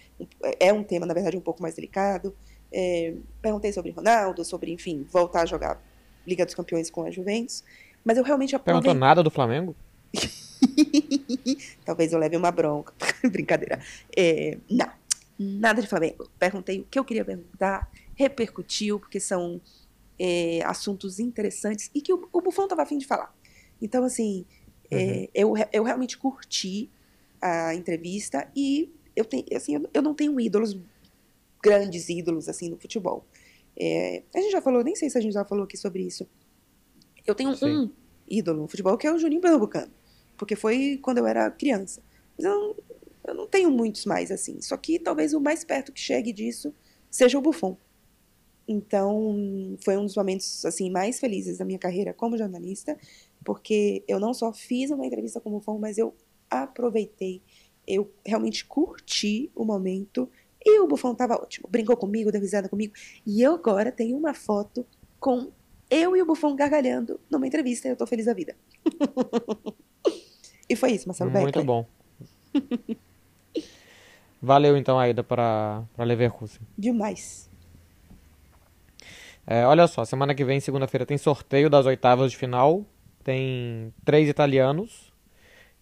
é um tema, na verdade, um pouco mais delicado. É, perguntei sobre Ronaldo, sobre, enfim, voltar a jogar Liga dos Campeões com a Juventus. Mas eu realmente Perguntou aproveitei. nada do Flamengo? Talvez eu leve uma bronca. Brincadeira. É, não, nada de Flamengo. Perguntei o que eu queria perguntar, repercutiu, porque são é, assuntos interessantes e que o, o Buffon estava afim de falar. Então, assim, é, eu, re- eu realmente curti a entrevista e eu, tenho, assim, eu, eu não tenho ídolos, grandes ídolos, assim, no futebol. É, a gente já falou, nem sei se a gente já falou aqui sobre isso. Eu tenho Sim. um ídolo no futebol que é o Juninho Pernambucano porque foi quando eu era criança. Mas eu não, eu não tenho muitos mais assim. Só que talvez o mais perto que chegue disso seja o Buffon. Então, foi um dos momentos assim mais felizes da minha carreira como jornalista. porque eu não só fiz uma entrevista com o Buffon, mas eu aproveitei, eu realmente curti o momento e o Buffon tava ótimo, brincou comigo, deu risada comigo, e eu agora tenho uma foto com eu e o Buffon gargalhando numa entrevista e eu tô feliz da vida. e foi isso, Marcelo Muito Beckler. bom. Valeu então a ida para Leverkusen. Demais. É, olha só, semana que vem, segunda-feira, tem sorteio das oitavas de final. Tem três italianos.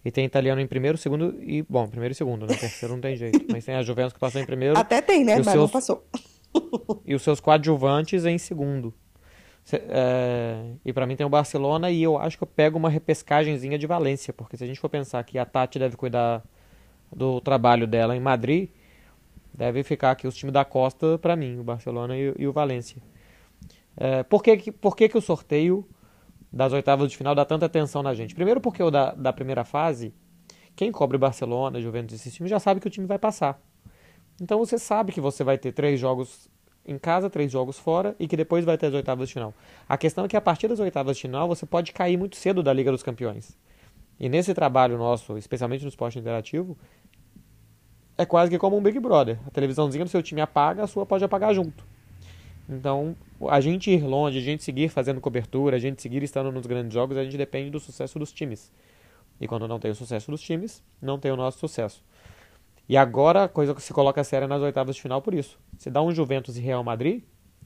E tem italiano em primeiro, segundo e. Bom, primeiro e segundo, né? Terceiro não tem jeito. Mas tem a Juventus que passou em primeiro. Até tem, né? Mas não seus- passou. e os seus coadjuvantes em segundo. Cê- é, e pra mim tem o Barcelona e eu acho que eu pego uma repescagenzinha de Valência, porque se a gente for pensar que a Tati deve cuidar do trabalho dela em Madrid, deve ficar aqui os times da Costa pra mim, o Barcelona e, e o Valência. É, por que- por que, que o sorteio das oitavas de final dá tanta atenção na gente? Primeiro porque o da, da primeira fase, quem cobre Barcelona, Juventus, esses times já sabe que o time vai passar. Então você sabe que você vai ter três jogos em casa, três jogos fora e que depois vai ter as oitavas de final. A questão é que a partir das oitavas de final você pode cair muito cedo da Liga dos Campeões. E nesse trabalho nosso, especialmente no esporte interativo, é quase que como um Big Brother. A televisãozinha do seu time apaga, a sua pode apagar junto. Então, a gente ir longe, a gente seguir fazendo cobertura, a gente seguir estando nos grandes jogos, a gente depende do sucesso dos times. E quando não tem o sucesso dos times, não tem o nosso sucesso. E agora a coisa que se coloca séria nas oitavas de final por isso. Se dá um Juventus e Real Madrid,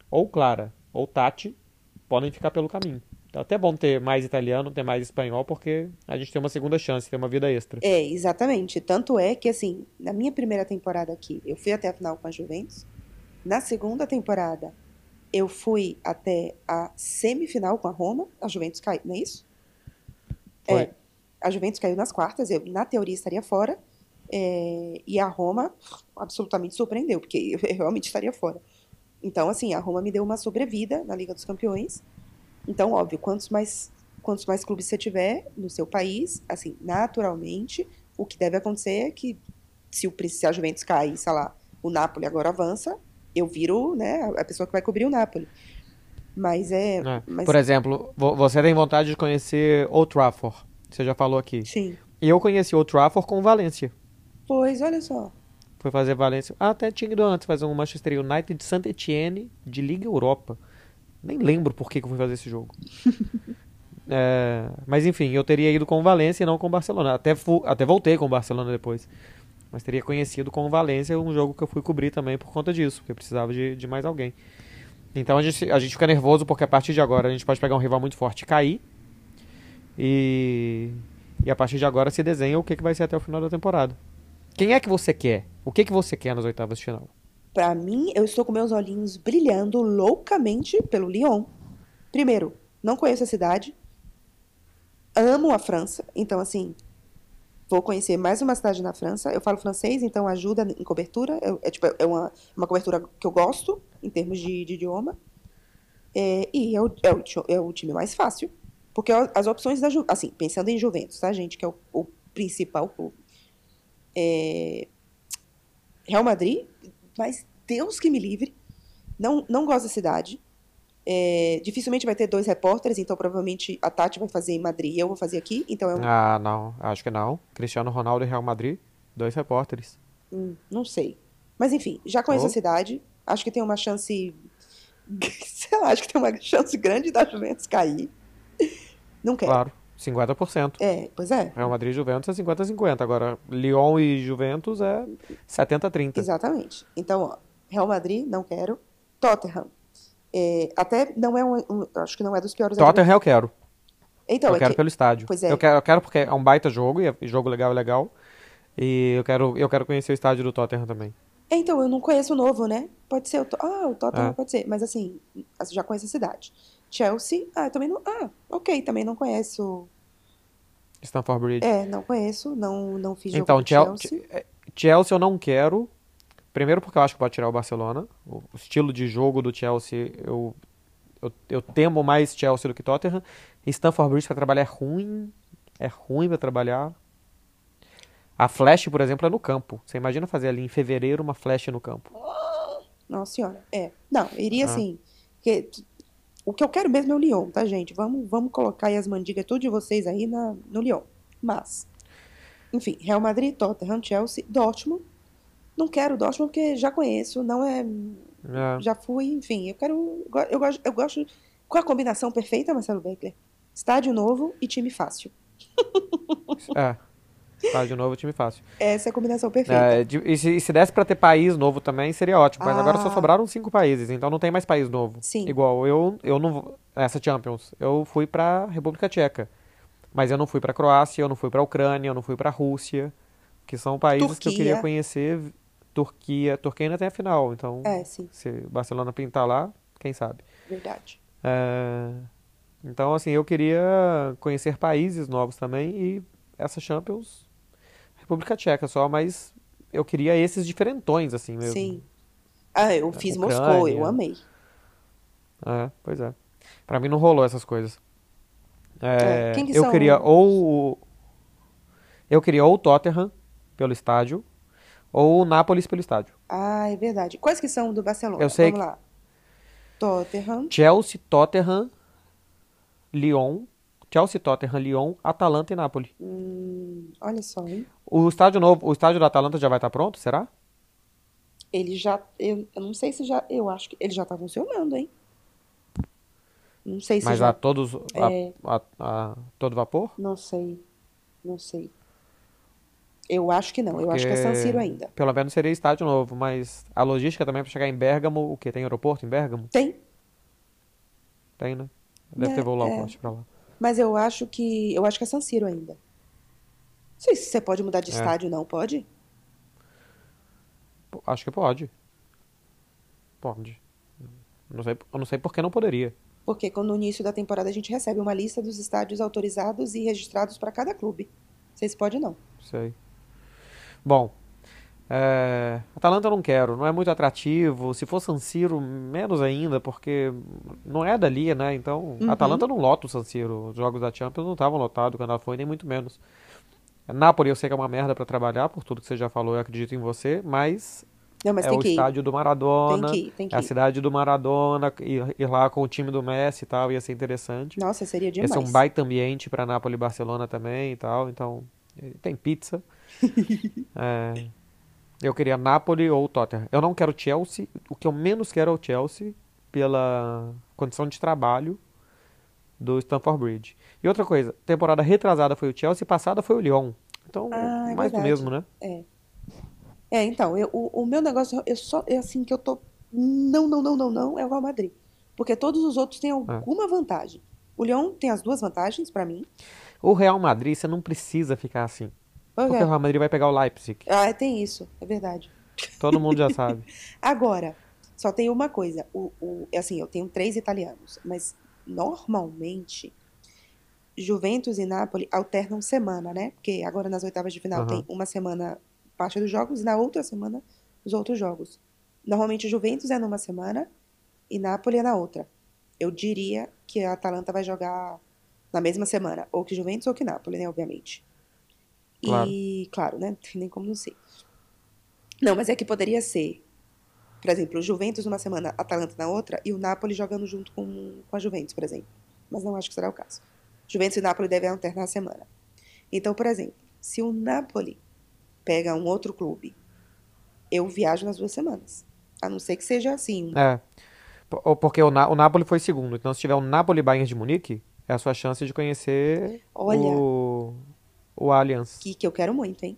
ou Clara ou Tati podem ficar pelo caminho. Então é até bom ter mais italiano, ter mais espanhol, porque a gente tem uma segunda chance, tem uma vida extra. É, exatamente. Tanto é que, assim, na minha primeira temporada aqui, eu fui até a final com a Juventus. Na segunda temporada, eu fui até a semifinal com a Roma. A Juventus caiu, não é isso? Foi. É. A Juventus caiu nas quartas, eu, na teoria, estaria fora. É, e a Roma absolutamente surpreendeu, porque eu realmente estaria fora. Então, assim, a Roma me deu uma sobrevida na Liga dos Campeões. Então, óbvio, quantos mais, quantos mais clubes você tiver no seu país, assim, naturalmente, o que deve acontecer é que se, o, se a Juventus cair, sei lá, o Napoli agora avança, eu viro, né, a pessoa que vai cobrir o Napoli. Mas é... É. mas, Por exemplo, vo- você tem vontade de conhecer Old Trafford, você já falou aqui. Sim. E eu conheci Old Trafford com o Valência. Pois, olha só. Fui fazer Valência. Ah, até tinha ido antes fazer um Manchester United de Saint Etienne de Liga Europa. Nem lembro por que, que eu fui fazer esse jogo. É, mas enfim, eu teria ido com o Valência e não com o Barcelona. Até, até voltei com o Barcelona depois. Mas teria conhecido com o Valência um jogo que eu fui cobrir também por conta disso, porque eu precisava de, de mais alguém. Então a gente, a gente fica nervoso porque a partir de agora a gente pode pegar um rival muito forte e cair. E, e a partir de agora se desenha o que, que vai ser até o final da temporada. Quem é que você quer? O que, que você quer nas oitavas de final? Pra mim, eu estou com meus olhinhos brilhando loucamente pelo Lyon. Primeiro, não conheço a cidade. Amo a França. Então, assim, vou conhecer mais uma cidade na França. Eu falo francês, então ajuda em cobertura. Eu- é, tipo, é uma, uma cobertura que eu gosto, em termos de, de idioma. É, e é o, é, o, é o time mais fácil. Porque as opções da Ju, assim, pensando em Juventus, tá, gente? Que é o, o principal clube. É, Real Madrid, mas Deus que me livre. Não, não gosto da cidade. É, dificilmente vai ter dois repórteres, então provavelmente a Tati vai fazer em Madrid e eu vou fazer aqui. Então eu Ah, não, acho que não. Cristiano Ronaldo e Real Madrid, dois repórteres. hum, não sei. Mas enfim, já conheço Oh. a cidade. Acho que tem uma chance. Sei lá, acho que tem uma chance grande da Juventus cair. Não quero. Claro, 50%. É, pois é. Real Madrid e Juventus é 50-50. Agora, Lyon e Juventus é 70-30. Exatamente. Então, ó, Real Madrid, não quero. Tottenham. É, até não é um, um- Acho que não é dos piores Tottenham eu quero. Então, eu é quero que- pelo estádio. pois é. Eu quero, eu quero porque é um baita jogo, e é- jogo legal é legal. E eu quero, eu quero conhecer o estádio do Tottenham também. É, Então, eu não conheço o novo, né? Pode ser o. Ah, o Tottenham É. pode ser. Mas assim, já conheço a cidade. Chelsea, ah, também não. Ah, ok, também não conheço. Stamford Bridge. É, não conheço, não, não fiz jogo Então, Chelsea. Che- Chelsea eu não quero. Primeiro porque eu acho que pode tirar o Barcelona. O estilo de jogo do Chelsea, eu, eu, eu temo mais Chelsea do que Tottenham. Stamford Bridge para trabalhar é ruim. É ruim para trabalhar. A Flash, por exemplo, é no campo. Você imagina fazer ali em fevereiro uma Flash no campo. Nossa senhora. É. Não, iria Ah. assim. Porque O que eu quero mesmo é o Lyon, tá, gente? Vamos, vamos colocar aí as mandigas tudo de vocês aí na, no Lyon. Mas, enfim, Real Madrid, Tottenham, Chelsea, Dortmund. Não quero o Dortmund porque já conheço, não é. É. Já fui, enfim. Eu quero. Eu gosto. Eu gosto qual a combinação perfeita, Marcelo Beckler? Estádio novo e time fácil. É. Tá, de novo, time fácil. Essa é a combinação perfeita. É, de- e, se, e se desse pra ter país novo também, seria ótimo. Mas agora só Ah. sobraram cinco países, então não tem mais país novo. Sim. Igual, eu, eu não. Essa Champions, eu fui pra República Tcheca. Mas eu não fui pra Croácia, eu não fui pra Ucrânia, eu não fui pra Rússia. Que são países que eu queria Turquia. conhecer. Turquia. Turquia ainda tem a final, então. É, sim, Se Barcelona pintar lá, quem sabe. verdade. É, Então, assim, eu queria conhecer países novos também e essa Champions, República Tcheca só, mas eu queria esses diferentões, assim mesmo. Sim. Ah, eu fiz Ucrânia. Moscou, eu amei. É, pois é. Pra mim não rolou essas coisas. É, É, quem que eu são queria ou eu queria ou o Tottenham pelo estádio ou o Nápoles pelo estádio. Ah, é verdade. Quais que são do Barcelona? Eu sei Vamos lá. Tottenham. Chelsea, Tottenham, Lyon, Chelsea, Tottenham, Lyon, Atalanta e Nápoles. Hum, olha só, hein? O estádio novo, o estádio da Atalanta já vai estar pronto, será? Ele já. Eu, eu não sei se já. Eu acho que ele já tá funcionando, hein? Não sei se Mas já. a todos a, É. a- a todo vapor? Não sei. Não sei. Eu acho que não. Eu acho que é San Porque Siro ainda. Pelo menos seria estádio novo, mas a logística também para chegar em Bergamo, o quê? Tem aeroporto em Bergamo? Tem. Tem, né? Deve É, ter voo low é. pra lá. Mas eu acho que. Eu acho que é San Siro ainda. Não sei se você pode mudar de É. estádio, não. Pode? Acho que pode. Pode. Não sei, eu não sei por que não poderia. Porque quando no início da temporada a gente recebe uma lista dos estádios autorizados e registrados para cada clube. Não sei se pode, não. Sei. Bom, é, Atalanta eu não quero, não é muito atrativo. Se for San Siro, menos ainda, porque não é dali, né? Então, Uhum. Atalanta não lota o San Siro. Os jogos da Champions não estavam lotados quando ela foi, nem muito menos. Napoli eu sei que é uma merda pra trabalhar, por tudo que você já falou, eu acredito em você, mas Não, mas é o que ir. estádio do Maradona, Tem que ir, tem que é a cidade do Maradona, ir, ir lá com o time do Messi e tal, ia ser interessante. Nossa, seria Ia demais. ser um baita ambiente pra Napoli e Barcelona também e tal, então eh, tem pizza. É, eu queria Napoli ou Tottenham. Eu não quero Chelsea, o que eu menos quero é o Chelsea pela condição de trabalho do Stamford Bridge. E outra coisa, temporada retrasada foi o Chelsea, passada foi o Lyon. Então, Ah, é mais do mesmo, né? É, então, eu- o, o meu negócio eu só é assim que eu tô. Não, não, não, não, não, é o Real Madrid. Porque todos os outros têm alguma vantagem. O Lyon tem as duas vantagens pra mim. O Real Madrid, você não precisa ficar assim. Por Porque o Real Madrid vai pegar o Leipzig. Ah, tem isso, é verdade. Todo mundo já sabe. Agora, só tem uma coisa. O, o, assim, eu tenho três italianos, mas normalmente Juventus e Napoli alternam semana, né? Porque agora nas oitavas de final Aham. tem uma semana parte dos jogos e na outra semana os outros jogos. Normalmente Juventus é numa semana e Napoli é na outra. Eu diria que a Atalanta vai jogar na mesma semana, ou que Juventus ou que Napoli, né? Obviamente. Claro. E, claro, né? Nem como não ser. Não, mas é que poderia ser, por exemplo, o Juventus numa semana, Atalanta na outra, e o Napoli jogando junto com, com a Juventus, por exemplo. Mas não acho que será o caso. Juventus e Napoli devem alternar a semana. Então, por exemplo, se o Napoli pega um outro clube, eu viajo nas duas semanas. A não ser que seja assim. É. Porque o, Na- o Napoli foi segundo. Então, se tiver um Napoli Bayern de Munique, é a sua chance de conhecer Olha. o, o Allianz. Que, que eu quero muito, hein?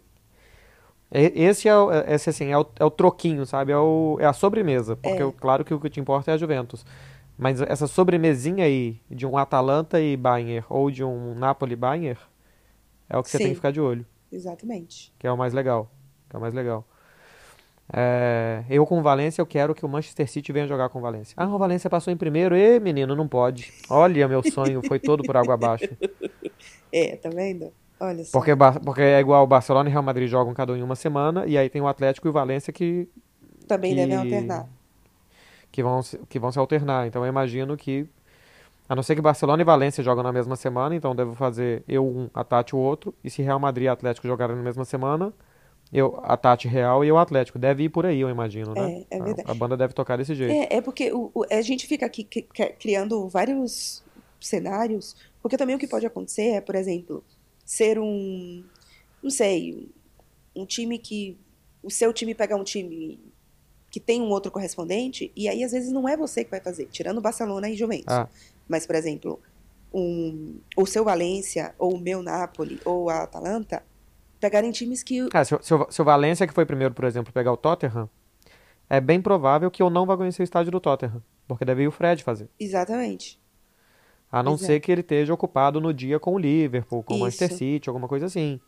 Esse é, o- é- esse, assim, é, o, é o troquinho, sabe? É, o, é a sobremesa. Porque, É. o- claro que o que te importa é a Juventus. Mas essa sobremesinha aí, de um Atalanta e Bayern, ou de um Napoli Bayern, é o que você tem Sim. que ficar de olho. Exatamente. Que é o mais legal. Que é o mais legal. É, eu com o Valência, eu quero que o Manchester City venha jogar com o Valência. Ah, o Valência passou em primeiro. Ê, menino, não pode. Olha, meu sonho foi todo por água abaixo. É, tá vendo? Olha só. Porque, porque é igual o Barcelona e Real Madrid jogam cada um em uma semana, e aí tem o Atlético e o Valência que, Também devem que- alternar. que, vão, se- que vão se alternar. Então eu imagino que, a não ser que Barcelona e Valência jogam na mesma semana, então devo fazer eu um, a Tati o outro, e se Real Madrid e Atlético jogarem na mesma semana, Eu, a Tati Real e o Atlético. Deve ir por aí, eu imagino, né? É, é A- verdade. A, banda deve tocar desse jeito. É, é porque o- o- a gente fica aqui cri- cri- criando vários cenários, porque também o que pode acontecer é, por exemplo, ser um, não sei, um time que o seu time pegar um time que tem um outro correspondente, e aí às vezes não é você que vai fazer, tirando Barcelona e Juventus. Ah. Mas, por exemplo, um, o seu Valência, ou o meu Napoli, ou a Atalanta, pegarem times que Cara, se, se, o- se o Valência, que foi primeiro, por exemplo, pegar o Tottenham, é bem provável que eu não vá conhecer o estádio do Tottenham. Porque deve ir o Fred fazer. Exatamente. A não é. ser que ele esteja ocupado no dia com o Liverpool, com o Manchester. City, alguma coisa assim.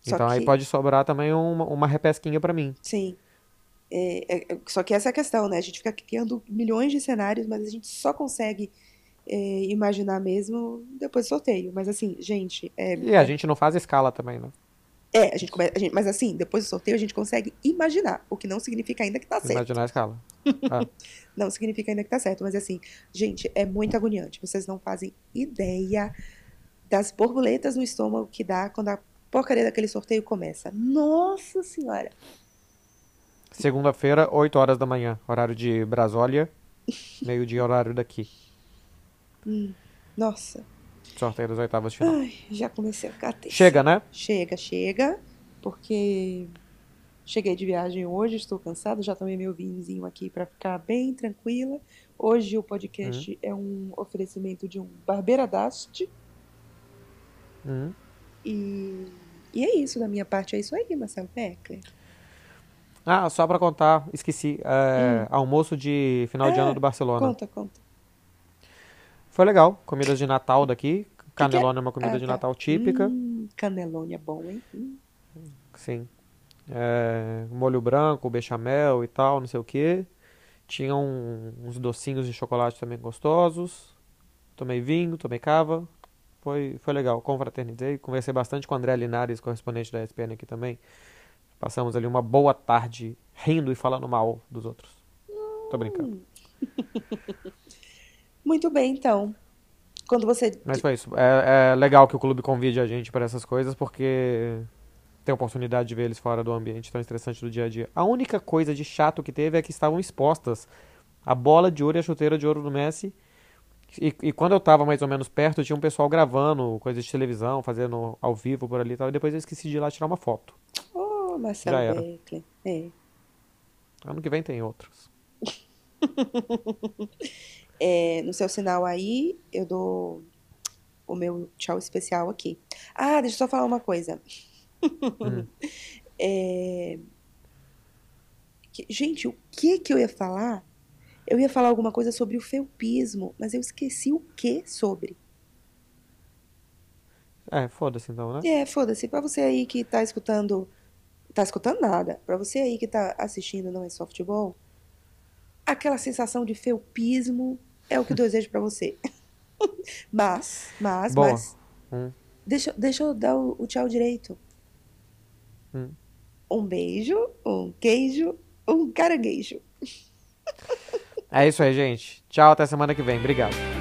Só então aí que- pode sobrar também uma, uma repesquinha pra mim. Sim. É, é, é, só que essa é a questão, né? A gente fica criando milhões de cenários, mas a gente só consegue é, imaginar mesmo depois do sorteio. Mas assim, gente, é, E a gente não faz escala também, né? É, a gente come- a gente- mas assim, depois do sorteio a gente consegue imaginar, o que não significa ainda que tá certo. Imaginar a escala. Ah, Não significa ainda que tá certo, mas assim, gente, é muito agoniante. Vocês não fazem ideia das borboletas no estômago que dá quando a porcaria daquele sorteio começa. Nossa Senhora! Segunda-feira, 8 horas da manhã, horário de Brasólia. Meio-dia, horário daqui. Nossa! Sorteio das oitavas de final. Ai, já comecei a ficar tensa. Chega, né? Chega, chega, porque cheguei de viagem hoje, estou cansada, já tomei meu vinhozinho aqui para ficar bem tranquila. Hoje o podcast é um oferecimento de um Barbeira Dast Hum. e, e é isso da minha parte, é isso aí, Marcelo Beckler. Ah, só pra contar, esqueci. é, Almoço de final de Hum. É, ano do Barcelona. Conta, conta. Foi legal. Comidas de Natal daqui. Canelone é uma comida Ah, de tá. Natal típica. Hum, canelone é bom, hein? Hum. Sim. É, molho branco, bechamel e tal, não sei o que. Tinha um- uns docinhos de chocolate também gostosos. Tomei vinho, tomei cava. Foi, foi legal. Confraternizei. Conversei bastante com o André Linares, correspondente da ESPN aqui também. Passamos ali uma boa tarde rindo e falando mal dos outros. Tô brincando. Muito bem, então. Quando você. Mas foi isso. É, é legal que o clube convide a gente para essas coisas, porque tem a oportunidade de ver eles fora do ambiente tão estressante do dia a dia. A única coisa de chato que teve é que estavam expostas a bola de ouro e a chuteira de ouro do Messi. E, e quando eu tava mais ou menos perto, tinha um pessoal gravando coisas de televisão, fazendo ao vivo por ali e tal. E depois eu esqueci de ir lá tirar uma foto. Oh, Marcelo Já era. Beckler. É. Ano que vem tem outros. É, no seu sinal aí, eu dou o meu tchau especial aqui. Ah, deixa eu só falar uma coisa. Hum. É, gente, o que que eu ia falar? Eu ia falar alguma coisa sobre o felpismo, mas eu esqueci o que sobre. É, foda-se então, né? É, foda-se, pra você aí que tá escutando, tá escutando nada, pra você aí que tá assistindo não é só futebol, aquela sensação de felpismo é o que eu desejo pra você. Mas, mas, Boa. mas, Hum. deixa, deixa eu dar o, o tchau direito. Hum. Um beijo, um queijo, um caranguejo. É isso aí, gente. Tchau, até semana que vem. Obrigado.